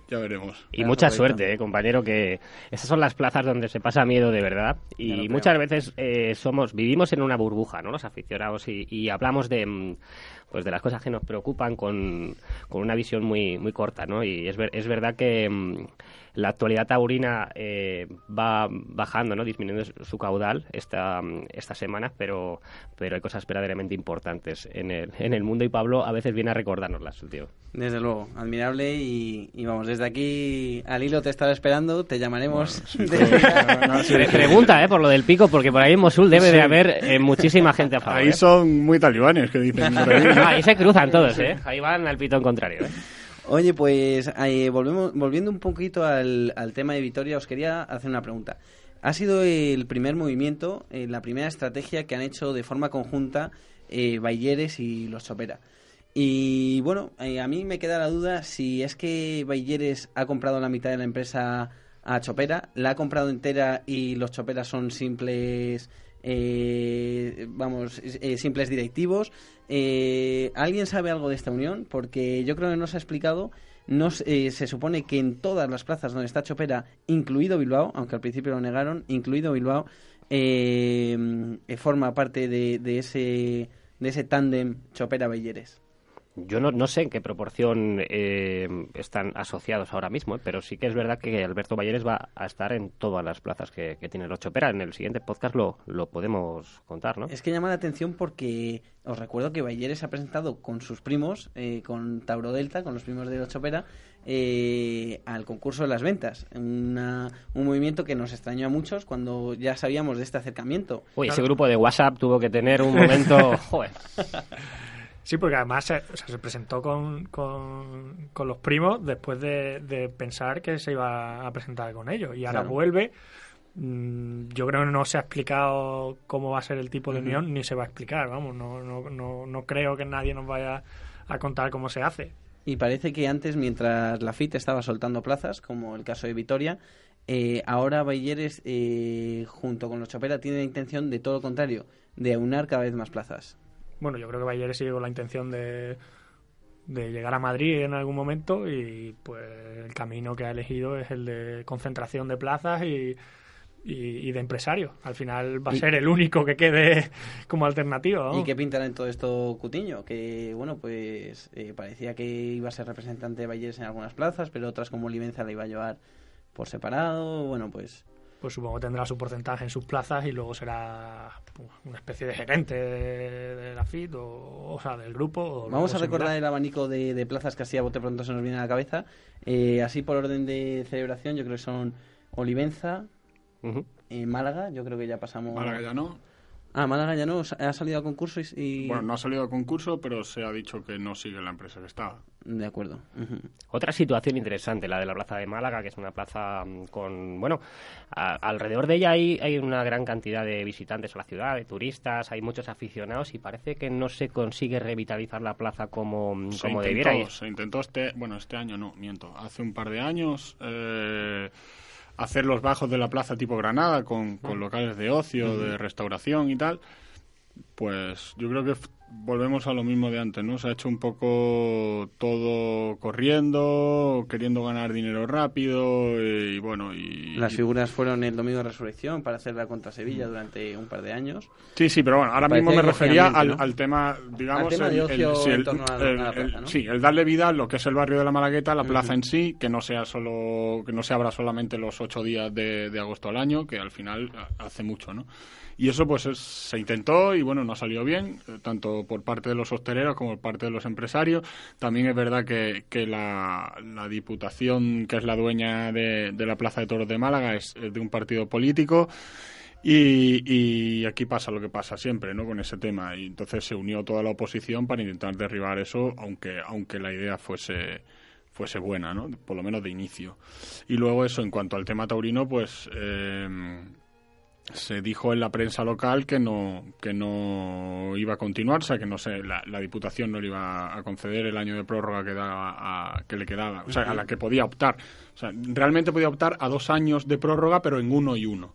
ya veremos. Y mucha suerte, eh, compañero, que esas son las plazas donde se pasa miedo de verdad. Y muchas veces eh, somos vivimos en una burbuja, ¿no? Los aficionados y, y hablamos de mm, pues de las cosas que nos preocupan con, con una visión muy muy corta, ¿no? Y es, es verdad que mm, la actualidad taurina eh, va bajando, ¿no? disminuyendo su caudal esta, estas semanas, pero, pero hay cosas verdaderamente importantes en el, en el mundo y Pablo a veces viene a recordárnoslas, tío. Desde luego, admirable y, vamos, desde aquí al hilo te estaba esperando, te llamaremos. pregunta, ¿eh? Por lo del pico, porque por ahí en Mosul debe de haber eh, muchísima gente a favor. Ahí ¿eh? son muy talibanes que dicen. ahí se cruzan todos, ¿eh? Ahí van al pitón contrario, ¿eh? Oye, pues eh, volvemos, volviendo un poquito al, tema de Vitoria, os quería hacer una pregunta. Ha sido el primer movimiento, eh, la primera estrategia que han hecho de forma conjunta eh, y los Chopera. Y bueno, eh, a mí me queda la duda si es que Bayeres ha comprado la mitad de la empresa a Chopera, la ha comprado entera y los Choperas son simples, eh, vamos, eh, simples directivos. Eh, ¿Alguien sabe algo de esta unión? Porque yo creo que no se ha explicado. No, se- eh, supone que en todas las plazas donde está Chopera, incluido Bilbao, aunque al principio lo negaron, incluido Bilbao, eh, eh, forma parte de, de ese de ese tándem Chopera-Belleres. Yo no, no sé en qué proporción eh, están asociados ahora mismo, eh, pero sí que es verdad que Alberto Balleres va a estar en todas las plazas que, que tiene el Ochopera. En el siguiente podcast lo, lo podemos contar, ¿no? Es que llama la atención porque os recuerdo que se ha presentado con sus primos, eh, con Tauro Delta, con los primos de Ochopera, eh, al concurso de las ventas. Una- un movimiento que nos extrañó a muchos cuando ya sabíamos de este acercamiento. Uy, ese grupo de WhatsApp tuvo que tener un momento... Joder. Sí, porque además se, o sea, se presentó con, con, con los primos después de, de pensar que se iba a presentar con ellos. Y ahora Claro. vuelve. Mm, Yo creo que no se ha explicado cómo va a ser el tipo de unión, ni se va a explicar. Vamos, no, no, no, no creo que nadie nos vaya a contar cómo se hace. Y parece que antes, mientras la FIT estaba soltando plazas, como el caso de Vitoria, eh, ahora Bayeres, eh, junto con los Chopera, tiene la intención de todo lo contrario, de aunar cada vez más plazas. Bueno, yo creo que Bayer sigue con la intención de, de llegar a Madrid en algún momento y pues el camino que ha elegido es el de concentración de plazas y, y, y de empresarios. Al final va a Y- ser el único que quede como alternativa. ¿Y qué pintará en todo esto Cutiño? Que, bueno, pues eh, parecía que iba a ser representante de Bayeres en algunas plazas, pero otras como Olivenza la iba a llevar por separado. Bueno, pues Pues supongo que tendrá su porcentaje en sus plazas y luego será pues, una especie de gerente de, de la FIT o, o sea, del grupo. o vamos a recordar similar. el abanico de, de plazas que así a bote pronto se nos viene a la cabeza. Eh, así por orden de celebración, yo creo que son Olivenza, eh, Málaga, yo creo que ya pasamos... Málaga ya no. Ah, Málaga ya no, ha salido a concurso y... y- Bueno, no ha salido a concurso, pero se ha dicho que no sigue la empresa que estaba. De acuerdo. Otra situación interesante, la de la Plaza de Málaga, que es una plaza mm, con, bueno, a- alrededor de ella hay, hay una gran cantidad de visitantes a la ciudad, de turistas, hay muchos aficionados y parece que no se consigue revitalizar la plaza como, mm, Se como intentó, debiera. Se intentó este, bueno, este año no, miento, hace un par de años eh, hacer los bajos de la plaza tipo Granada con, con locales de ocio, de restauración y tal. Pues yo creo que volvemos a lo mismo de antes, ¿no? Se ha hecho un poco todo corriendo, queriendo ganar dinero rápido eh, y, bueno, y... Las figuras fueron el domingo de resurrección para hacerla contra Sevilla durante un par de años. Sí, sí, pero bueno, ahora mismo me refería al, ¿no? al tema, digamos, sí, el- darle vida a lo que es el barrio de la Malagueta, la plaza en sí, que no sea solo, que no se abra solamente los ocho días de, de agosto al año, que al final hace mucho, ¿no? Y eso pues es- se intentó y bueno, no ha salido bien, eh, tanto por parte de los hosteleros como por parte de los empresarios. También es verdad que, que la, la Diputación, que es la dueña de, de la Plaza de Toros de Málaga, es, es de un partido político. Y, y aquí pasa lo que pasa siempre, ¿no? Con ese tema. Y entonces se unió toda la oposición para intentar derribar eso, aunque, aunque la idea fuese fuese buena, ¿no? Por lo menos de inicio. Y luego eso, en cuanto al tema taurino, pues eh, se dijo en la prensa local que no que no iba a continuar, o sea, que no sé, la, Diputación no le iba a conceder el año de prórroga que, daba a- que le quedaba, o sea, a la que podía optar. O sea, realmente podía optar a dos años de prórroga, pero en uno y uno.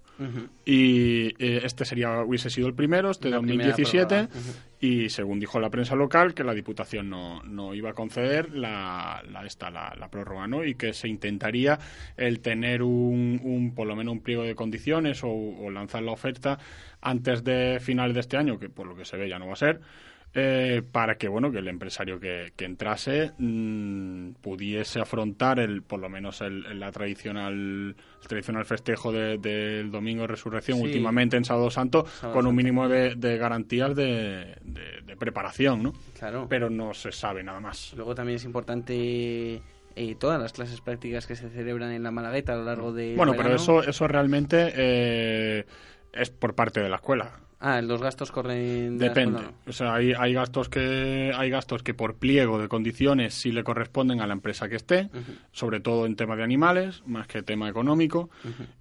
Y eh, este sería hubiese sido el primero, este primera 2017, prórroga. Ujú. y según dijo la prensa local, que la Diputación no, no iba a conceder la, la, esta, la, la prórroga, ¿no? Y que se intentaría el tener un, un por lo menos un pliego de condiciones o, o lanzar la oferta antes de finales de este año, que por lo que se ve ya no va a ser, eh, para que bueno que el empresario que, que entrase mm, pudiese afrontar el por lo menos el, la tradicional el tradicional festejo de- del domingo de resurrección Sí. últimamente en Sábado Santo Sábado con un mínimo de, de garantías de, de- de preparación no Claro. pero no se sabe nada más Luego también es importante eh, todas las clases prácticas que se celebran en la Malagueta a lo largo de. bueno pero eso eso realmente eh, es por parte de la escuela Ah, los gastos corren... de Depende. escuela, O sea, hay, hay gastos que hay gastos que por pliego de condiciones sí le corresponden a la empresa que esté, sobre todo en tema de animales, más que tema económico.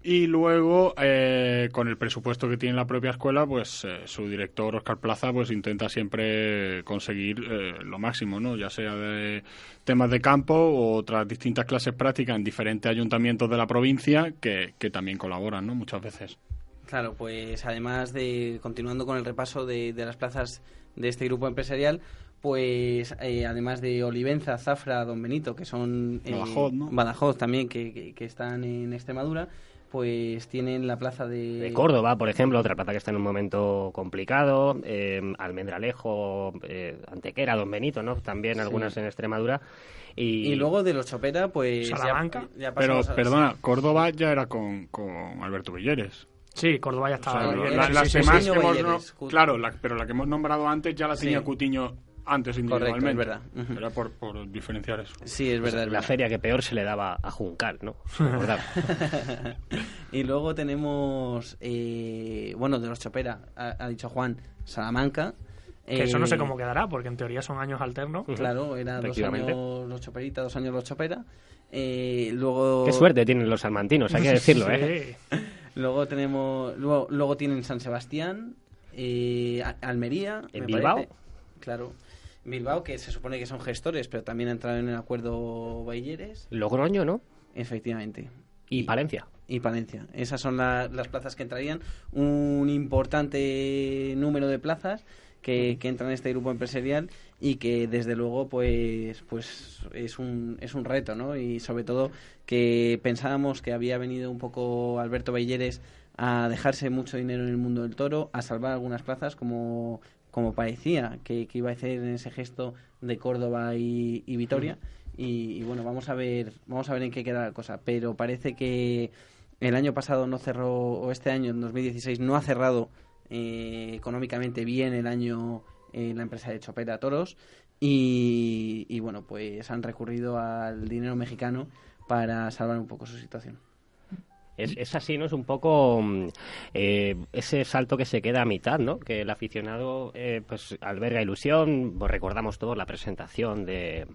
Y luego, eh, con el presupuesto que tiene la propia escuela, pues eh, su director, Oscar Plaza, pues intenta siempre conseguir eh, lo máximo, ¿no? Ya sea de temas de campo o otras distintas clases prácticas en diferentes ayuntamientos de la provincia que, que también colaboran, ¿no? Muchas veces. Claro, pues además de, continuando con el repaso de, de las plazas de este grupo empresarial, pues eh, además de Olivenza, Zafra, Don Benito, que son... eh, Badajoz, ¿no? Badajoz también, que, que- que están en Extremadura, pues tienen la plaza de... De Córdoba, por ejemplo, otra plaza que está en un momento complicado, eh, Almendralejo, eh, Antequera, Don Benito, ¿no? También Sí. algunas en Extremadura. Y, Y luego de los Chopera, pues... ya- Salamanca. ya Pero, pasamos a- perdona, Córdoba ya era con, con Alberto Villeres. Sí, Córdoba ya O estaba. sea, bien. era la- sí, las sí, que sí, hemos, no- claro, la- pero la que hemos nombrado antes ya la Sí. tenía Cutiño antes Correcto, individualmente. es verdad. Era por, por diferenciar eso. Sí, es verdad. es la verdad. feria que peor se le daba a Juncal, ¿no? Y luego tenemos, eh, bueno, de los Chopera, ha, ha dicho Juan, Salamanca. Que eso no sé eh, cómo quedará, porque en teoría son años alternos. Claro, era dos años los Choperita, dos años los Chopera. Eh, luego, Qué suerte tienen los salmantinos, hay que decirlo, ¿eh? Luego tenemos, luego, luego tienen San Sebastián, eh, Almería. ¿En me Bilbao? parece. Claro. Bilbao, que se supone que son gestores, pero también han entrado en el acuerdo Bailleres. Logroño, ¿no? Efectivamente. Y Palencia. y Palencia. Esas son la- las plazas que entrarían. Un importante número de plazas que, que entran en este grupo empresarial y que desde luego pues pues es un, es un reto, ¿no? Y sobre todo que pensábamos que había venido un poco Alberto Belleres a dejarse mucho dinero en el mundo del toro, a salvar algunas plazas como como parecía que, que iba a hacer en ese gesto de Córdoba y, y Vitoria. Y, y bueno vamos a ver vamos a ver en qué queda la cosa. Pero parece que el año pasado no cerró o este año en 2016 no ha cerrado eh, económicamente bien el año eh, la empresa de Chopera Toros y, y bueno pues han recurrido al dinero mexicano para salvar un poco su situación Es, es así, ¿no? Es un poco mm, eh, ese salto que se queda a mitad, ¿no? Que el aficionado eh, pues alberga ilusión. Pues recordamos todos la presentación de,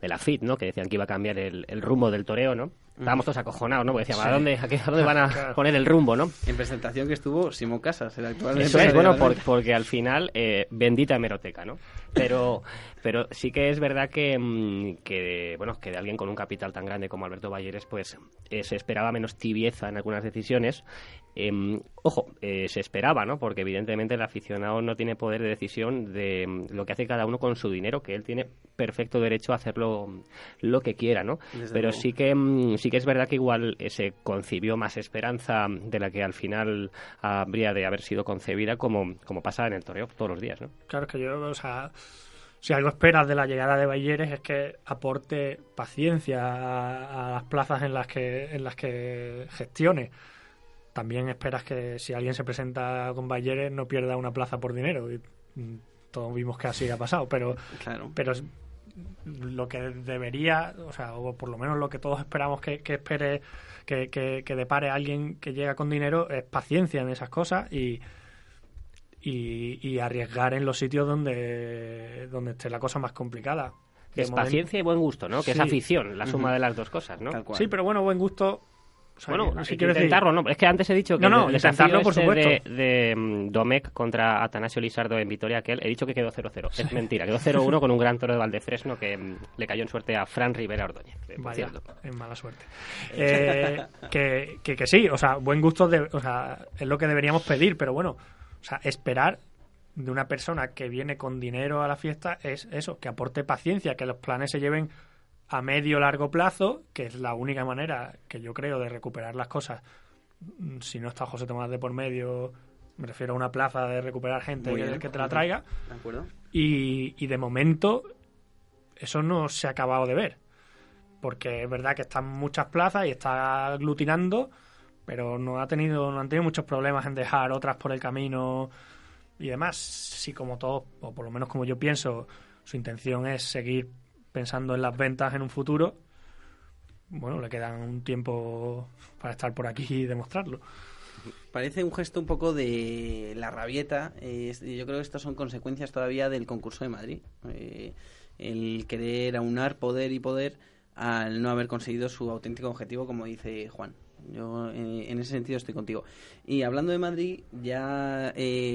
de la FIT, ¿no? Que decían que iba a cambiar el, el rumbo del toreo, ¿no? Estábamos todos acojonados, ¿no? Porque decíamos, ¿a dónde, a, qué- a dónde van a poner el rumbo, no? en presentación que estuvo Simón Casas el actual Eso es, bueno, por- porque al final, eh, bendita hemeroteca, ¿no? Pero, pero sí que es verdad que, mm, que, bueno, que de alguien con un capital tan grande como Alberto Balleres, pues eh, se esperaba menos tibieza en algunas decisiones. Em, ojo, eh, se esperaba, ¿no? Porque evidentemente el aficionado no tiene poder de decisión de mm, lo que hace cada uno con su dinero, que él tiene perfecto derecho a hacerlo mm, lo que quiera, ¿no? Desde Pero luego. sí que sí que es verdad que igual eh, se concibió más esperanza de la que al final habría de haber sido concebida como, como pasa en el toreo todos los días, ¿no? Claro, es que yo, o sea, si algo esperas de la llegada de Bayeres es que aporte paciencia a, a las plazas en las que en las que gestione. También esperas que si alguien se presenta con Bayeres no pierda una plaza por dinero. Y, mm, todos vimos que así ha pasado, pero claro pero lo que debería, o sea, o por lo menos lo que todos esperamos que, que espere, que, que, que depare a alguien que llega con dinero es paciencia en esas cosas y, y, y arriesgar en los sitios donde, donde esté la cosa más complicada. Es momento- paciencia y buen gusto, ¿no? Que es afición, la suma de las dos cosas, ¿no? Sí, pero bueno, buen gusto. O sea, Bueno, que- hay sí que decir- intentarlo, ¿no? Es que antes he dicho que No, no, el intentarlo, por supuesto. de, de, mm, Domecq contra Atanasio Lizardo en Vitoria, que él, he dicho que quedó 0-0. Es mentira, quedó 0-1 con un gran toro de Valdefresno que mm, le cayó en suerte a Fran Rivera Ordóñez, Vaya, es mala suerte. Eh, que, que, que sí, o sea, buen gusto de, o sea, es lo que deberíamos pedir, pero bueno, o sea, esperar de una persona que viene con dinero a la fiesta es eso, que aporte paciencia, que los planes se lleven a medio largo plazo, que es la única manera que yo creo de recuperar las cosas. Mm, Si no está José Tomás de por medio, me refiero a una plaza de recuperar gente que te la traiga. de acuerdo Y, y de momento eso no se ha acabado de ver. Porque es verdad que están muchas plazas y está aglutinando, pero no ha tenido, no han tenido muchos problemas en dejar otras por el camino y demás. Si como todos, o por lo menos como yo pienso, su intención es seguir pensando en las ventas en un futuro, bueno, le quedan un tiempo para estar por aquí y demostrarlo. parece un gesto un poco de la rabieta. Eh, yo creo que estas son consecuencias todavía del concurso de Madrid. Eh, el querer aunar poder y poder al no haber conseguido su auténtico objetivo, como dice Juan. Yo eh, en ese sentido estoy contigo. Y hablando de Madrid, ya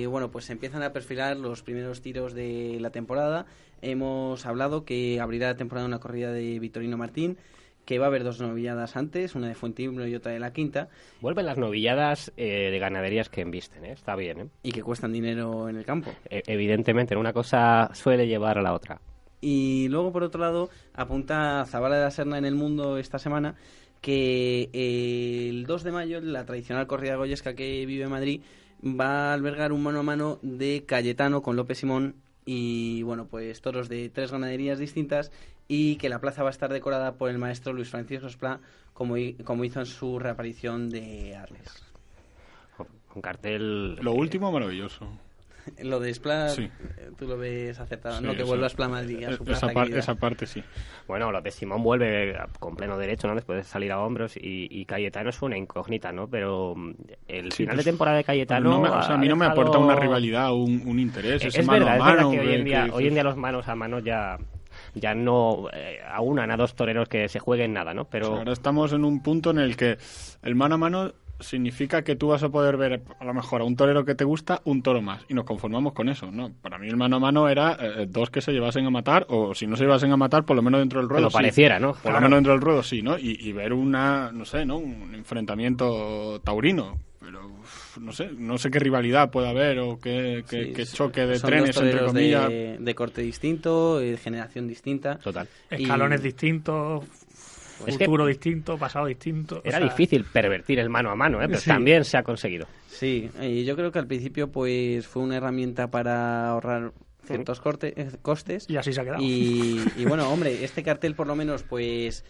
bueno, pues se empiezan a perfilar los primeros tiros de la temporada. Hemos hablado que abrirá la temporada una corrida de Vitorino Martín que va a haber dos novilladas antes, una de Fuentimbro y otra de la Quinta. Vuelven las novilladas eh, de ganaderías que embisten, ¿eh? está bien. ¿eh? Y que cuestan dinero en el campo. E, evidentemente, una cosa suele llevar a la otra. Y luego, por otro lado, apunta Zabala de la Serna en el mundo esta semana que eh, el 2 de mayo, la tradicional corrida goyesca que vive en Madrid, va a albergar un mano a mano de Cayetano con López Simón y bueno, pues toros de tres ganaderías distintas y que la plaza va a estar decorada por el maestro Luis Francisco Esplá como, como hizo en su reaparición de Arles. Un cartel... Lo último maravilloso. Lo de Spla, Sí. eh, tú lo ves acertado, Sí, ¿no? Que vuelva Spla a Madrid, a su esa, par- esa parte sí. Bueno, López Simón vuelve con pleno derecho, ¿no? Después de salir a hombros y, y Cayetano es una incógnita, ¿no? Pero mm, el Sí, final pues, de temporada de Cayetano... No me- o sea, a mí no me aporta una rivalidad o un, un interés. Es, ese es mano verdad, a es verdad que hoy en día, que hoy en dices, día los manos a mano ya ya no eh, aunan a dos toreros que se jueguen nada, ¿no? Pero Ahora estamos en un punto en el que el mano a mano significa que tú vas a poder ver a lo mejor a un torero que te gusta un toro más y nos conformamos con eso, ¿no? Para mí el mano a mano era eh, dos que se llevasen a matar o si no se llevasen a matar por lo menos dentro del que ruedo lo sí. pareciera, ¿no? Por lo menos dentro del ruedo sí, ¿no? Y, y ver una, no sé, ¿no? Un enfrentamiento taurino. Pero uf, no sé, no sé qué rivalidad puede haber o qué, qué- Sí, qué choque de son trenes, dos entre comillas. de, de corte distinto, eh, generación distinta. Total. Escalones Y- distintos, Es que- futuro distinto, pasado distinto. o Era sea, difícil pervertir el mano a mano, ¿eh? Pero Sí. también se ha conseguido. Sí, y yo creo que al principio pues fue una herramienta para ahorrar ciertos corte- eh, costes. Y así se ha quedado. Y, y bueno, hombre, este cartel por lo menos, pues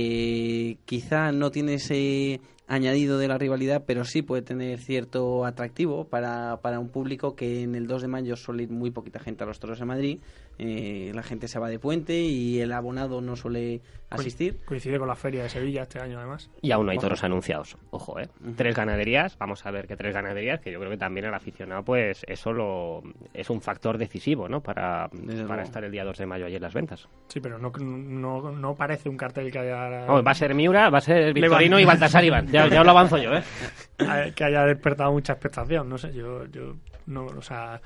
eh, quizá no tiene ese añadido de la rivalidad, pero sí puede tener cierto atractivo para, para un público que en el 2 de mayo suele ir muy poquita gente a los toros de Madrid. Eh, la gente se va de puente y el abonado no suele asistir. Coincide con la feria de Sevilla este año, además. Y aún no hay Ojo. toros anunciados. Ojo, ¿eh? Tres ganaderías, vamos a ver que tres ganaderías, que yo creo que también al aficionado, pues eso lo, es un factor decisivo, ¿no? Para, para estar el día 2 de mayo allí en las ventas. Sí, pero no, no, no parece un cartel que haya, va a ser Miura, va a ser Victorino y Baltasar Iván. Ya, lo avanzo yo, ¿eh? que haya despertado mucha expectación. No sé, yo, yo no, o sea,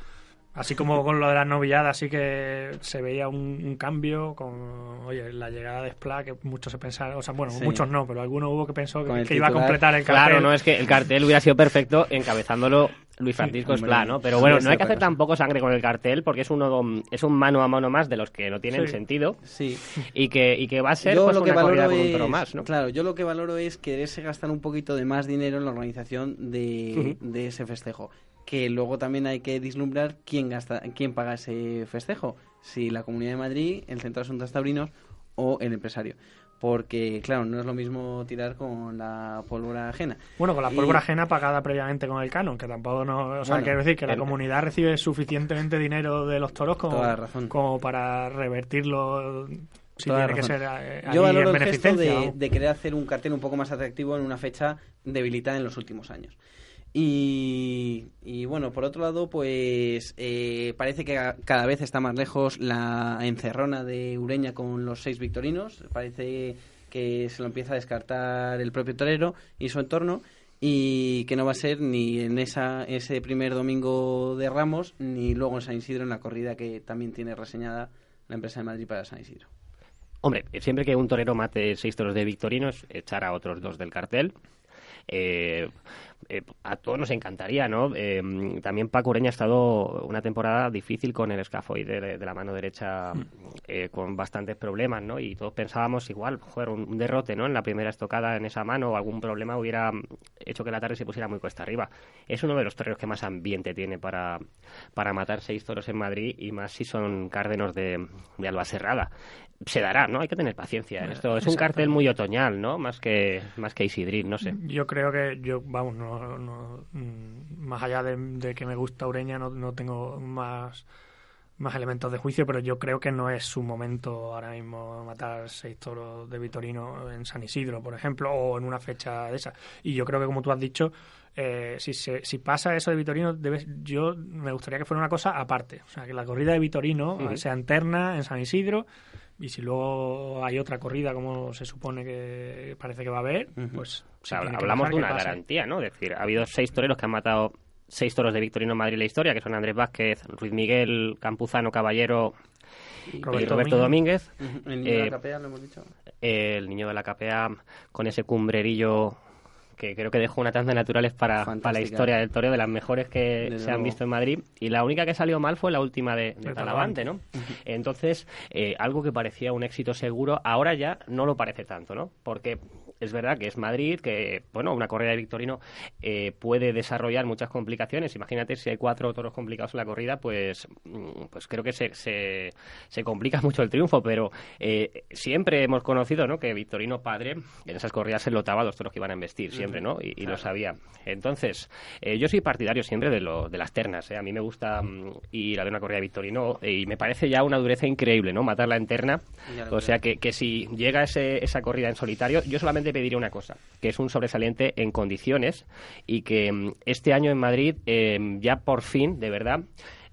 así como con lo de las novilladas, sí que se veía un, un cambio con, oye, la llegada de Spla, que muchos se pensaron, o sea, bueno, Sí. muchos no, pero alguno hubo que pensó Con que, iba a completar el cartel. Claro, no es que el cartel hubiera sido perfecto encabezándolo Luis Francisco hombre, Esplá, ¿no? Pero sí, bueno, no hay que hacer tampoco sangre con el cartel porque es uno es un mano a mano más de los que no tienen Sí. sentido Sí. y que, y que va a ser yo pues, lo que una corrida valoro con un es, toro más, ¿no? claro, yo lo que valoro es quererse gastar un poquito de más dinero en la organización de, de ese festejo. Que luego también hay que vislumbrar quién gasta, quién paga ese festejo. Si la Comunidad de Madrid, el Centro de Asuntos Taurinos o el empresario. Porque, claro, no es lo mismo tirar con la pólvora ajena. Bueno, con la Y- pólvora ajena pagada previamente con el canon, que tampoco no. O sea, Bueno, quiero decir que la el- comunidad recibe suficientemente dinero de los toros como, para revertirlo la tiene que ser eh, Yo ahí valoro en el gesto de querer hacer un cartel un poco más atractivo en una fecha debilitada en los últimos años. Y, y bueno, por otro lado, pues eh, parece que ca- cada vez está más lejos la encerrona de Ureña con los seis victorinos. Parece que se lo empieza a descartar el propio torero y su entorno y que no va a ser ni en esa, ese primer domingo de Ramos ni luego en San Isidro en la corrida que también tiene reseñada la empresa de Madrid para San Isidro. Hombre, siempre que un torero mate seis toros de victorinos, echar a otros dos del cartel. Eh, eh, a todos nos encantaría, ¿no? Eh, también Paco Ureña ha estado una temporada difícil con el escafoide de, de la mano derecha, eh, con bastantes problemas, ¿no? Y todos pensábamos igual, joder, un, un derrote, ¿no? En la primera estocada en esa mano o algún problema hubiera hecho que la tarde se pusiera muy cuesta arriba. Es uno de los toreros que más ambiente tiene para, para matar seis toros en Madrid y más si son cárdenos de, de Alba Serrada. Se dará, ¿no? Hay que tener paciencia en esto. Es un cartel muy otoñal, ¿no? Más que, más que Isidrín, no sé. Yo creo que yo, vamos, no, no, mm, más allá de, de que me gusta Ureña, no, no tengo más más elementos de juicio, pero yo creo que no es su momento ahora mismo matar seis toros de Vitorino en San Isidro, por ejemplo, o en una fecha de esa. Y yo creo que, como tú has dicho, eh, si, se, si pasa eso de Vitorino, debes, yo me gustaría que fuera una cosa aparte. O sea, que la corrida de Vitorino sea interna en San Isidro. Y si luego hay otra corrida, como se supone que parece que va a haber, pues O sea, hablamos de una garantía, ¿no? Es decir, ha habido seis toreros que han matado seis toros de Victorino Madrid la historia, que son Andrés Vázquez, Ruiz Miguel, Campuzano, Caballero y Roberto Roberto Domínguez. El niño de Eh, la capea, lo hemos dicho. el niño de la KPA con ese cumbrerillo que creo que dejó una tanda de naturales para, para la historia del toreo, de las mejores que se han visto en Madrid. Y la única que salió mal fue la última de, de De Talavante, ¿no? Entonces, eh, algo que parecía un éxito seguro, ahora ya no lo parece tanto, ¿no? Porque es verdad que es Madrid, que, bueno, una corrida de Victorino eh, puede desarrollar muchas complicaciones. Imagínate si hay cuatro toros complicados en la corrida, pues, mm, pues creo que se, se, se complica mucho el triunfo, pero eh, siempre hemos conocido, ¿no? Que Victorino padre en esas corridas se lotaba a los toros que iban a embestir, siempre, ¿no? Y, y lo sabía. Entonces, eh, yo soy partidario siempre de, lo, de las ternas, ¿eh? A mí me gusta mm, ir a ver una corrida de Victorino eh, y me parece ya una dureza increíble, ¿no? Matarla en terna. O sea que, que si llega ese, esa corrida en solitario, yo solamente pediría una cosa, que es un sobresaliente en condiciones y que mm, este año en Madrid eh, ya por fin, de verdad,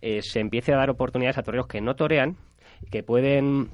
eh, se empiece a dar oportunidades a toreros que no torean, que pueden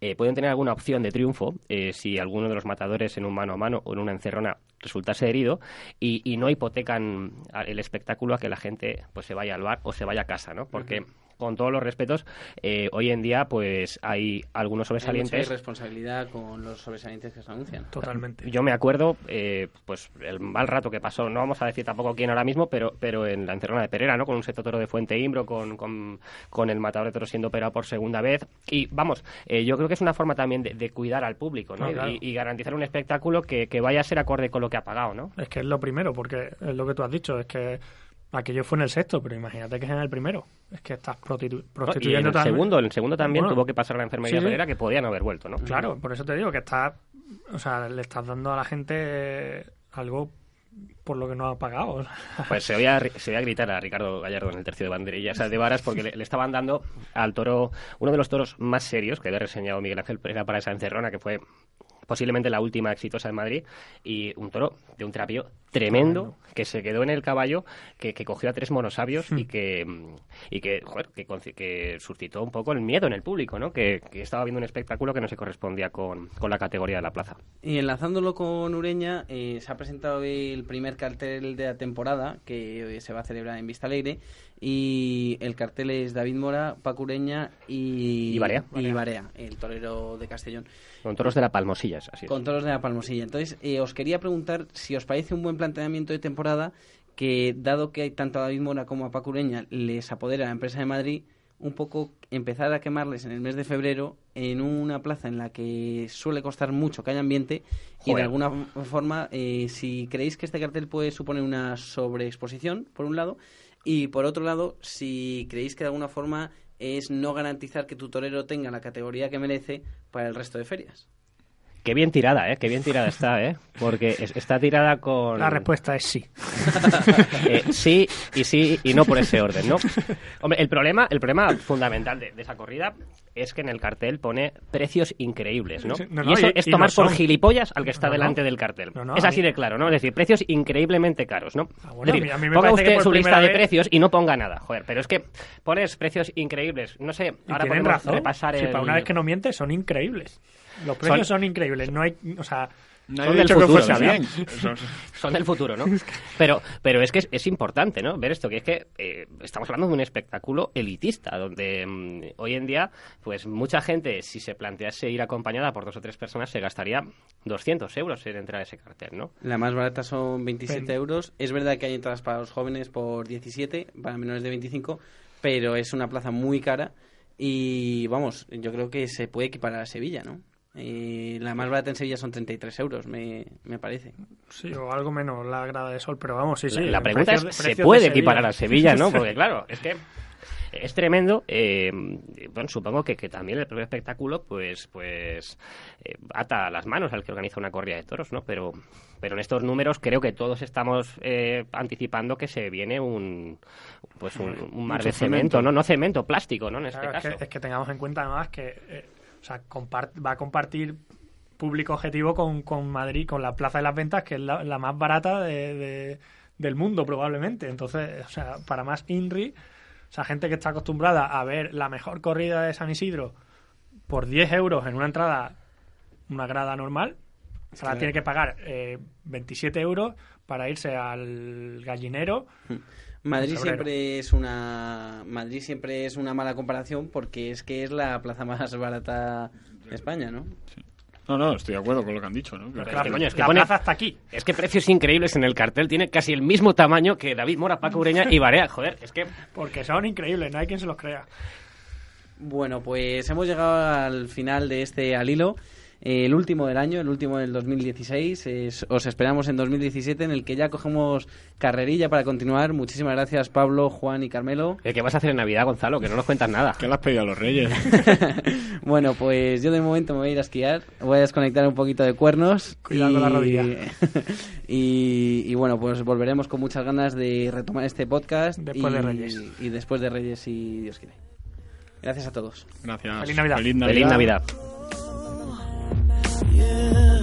eh, pueden tener alguna opción de triunfo eh, si alguno de los matadores en un mano a mano o en una encerrona resultase herido y, y no hipotecan a- el espectáculo a que la gente pues se vaya al bar o se vaya a casa, ¿no? Porque con todos los respetos, eh, hoy en día pues hay algunos Hay mucha sobresalientes irresponsabilidad con los sobresalientes que se anuncian. Totalmente. yo me acuerdo, eh, pues el mal rato que pasó, no vamos a decir tampoco quién ahora mismo, pero, pero en la encerrona de Perera, ¿no? Con un seto toro de Fuente Imbro, con, con, con el matador de toros siendo operado por segunda vez. Y vamos, eh, yo creo que es una forma también de, de cuidar al público, ¿no? Ah, claro. y, y garantizar un espectáculo que, que vaya a ser acorde con lo que ha pagado, ¿no? Es que es lo primero, porque es lo que tú has dicho, es que aquello fue en el sexto, pero imagínate que es en el primero. Es que estás prostitu- ¿no? Y en prostituyendo el segundo, en el segundo también Bueno, tuvo que pasar la enfermería sí, sí. Que podían haber vuelto, ¿no? Claro, por eso te digo que estás, o sea, le estás dando a la gente algo por lo que no ha pagado. o sea. Pues se oía, se oía gritar a Ricardo Gallardo en el tercio de banderillas de varas porque le, le estaban dando al toro, uno de los toros más serios que había reseñado Miguel Ángel Pereira para esa encerrona, que fue posiblemente la última exitosa en Madrid, y un toro de un trapío tremendo que se quedó en el caballo, que, que cogió a tres monosabios y que, mm, y que, joder, que, que suscitó un poco el miedo en el público, ¿no? Que, que estaba viendo un espectáculo que no se correspondía con, con la categoría de la plaza. Y enlazándolo con Ureña, eh, se ha presentado el primer cartel de la temporada que eh, se va a celebrar en Vista Alegre. Y el cartel es David Mora, Paco Ureña y, Y Barea. y Barea, el torero de Castellón. Con toros de la Palmosillas, así es. Con toros de la Palmosilla. Entonces, eh, os quería preguntar si os parece un buen planteamiento de temporada que, dado que hay tanto a David Mora como a Paco Ureña, les apodera la empresa de Madrid, un poco empezar a quemarles en el mes de febrero en una plaza en la que suele costar mucho que haya ambiente y de alguna forma, eh, si creéis que este cartel puede suponer una sobreexposición, por un lado, y por otro lado, si creéis que de alguna forma es no garantizar que tu torero tenga la categoría que merece para el resto de ferias. Qué bien tirada, ¿eh? Qué bien tirada está, ¿eh? Porque es- está tirada con... La respuesta es sí. Eh, sí y sí y no por ese orden, ¿no? Hombre, el problema, el problema fundamental de, de esa corrida es que en el cartel pone precios increíbles, ¿no? Sí, no, y eso y- es tomar por gilipollas al que está No, delante del cartel. Es así de claro, ¿no? Es decir, precios increíblemente caros, ¿no? Ah, bueno, es decir, a mí- a mí me ponga usted su lista de precios y no ponga nada, joder, pero es que pones precios increíbles, no sé, ahora podemos razón. repasar Si el... para una vez que no miente, son increíbles. Los precios son, increíbles. No hay, o sea, Son del futuro, fuese o sea. bien. Eso- son del futuro, ¿no? Pero, pero es que es, es importante, ¿no? Ver esto, que es que eh, estamos hablando de un espectáculo elitista, donde mm, hoy en día, pues mucha gente, si se plantease ir acompañada por dos o tres personas, se gastaría 200 euros en entrar a ese cartel, ¿no? La más barata son 27 Ven. euros. Es verdad que hay entradas para los jóvenes por 17, para menores de 25, pero es una plaza muy cara y vamos, yo creo que se puede equiparar a Sevilla, ¿no? Eh, la más barata en Sevilla son 33 euros, me, me parece. sí, o algo menos la grada de sol, pero vamos, sí, sí. la, la pregunta precios es, ¿se puede equiparar a Sevilla, no? Porque claro, es que es tremendo. Eh, bueno, supongo que, que también el propio espectáculo, pues, pues eh, ata las manos al que organiza una corrida de toros, ¿no? Pero, pero en estos números creo que todos estamos eh, anticipando que se viene un, pues un, un mar Mucho de cemento, cemento. ¿no? No cemento, plástico, ¿no? En este Claro, es, caso. que, es que tengamos en cuenta además que eh, o sea, va a compartir público objetivo con, con Madrid, con la Plaza de las Ventas, que es la, la más barata de- de- del mundo probablemente. Entonces, o sea, para más INRI, o sea, gente que está acostumbrada a ver la mejor corrida de San Isidro por 10 euros en una entrada, una grada normal, o sea, Claro. tiene que pagar eh, 27 euros para irse al gallinero. Madrid siempre es una Madrid siempre es una mala comparación porque es que es la plaza más barata de España, ¿no? No, no, estoy de acuerdo con lo que han dicho, ¿no? Pero es que, coño, es que la pone- plaza está aquí. Es que precios increíbles en el cartel. Tiene casi el mismo tamaño que David Mora, Paco Ureña y Barea. Joder, es que Porque son increíbles, no hay quien se los crea. Bueno, pues hemos llegado al final de este al hilo. Eh, el último del año, el último del 2016. Es- os esperamos en 2017, en el que ya cogemos carrerilla para continuar. Muchísimas gracias, Pablo, Juan y Carmelo. ¿Qué vas a hacer en Navidad, Gonzalo? Que no nos cuentas nada. ¿Qué le has pedido a los reyes? Bueno, pues yo de momento me voy a ir a esquiar. Voy a desconectar un poquito de cuernos. Cuidado con la rodilla. y, y bueno, pues volveremos con muchas ganas de retomar este podcast. Después y, de Reyes. Y después de Reyes, si Dios quiere. Gracias a todos. Gracias. Feliz Navidad. Feliz Navidad. Yeah.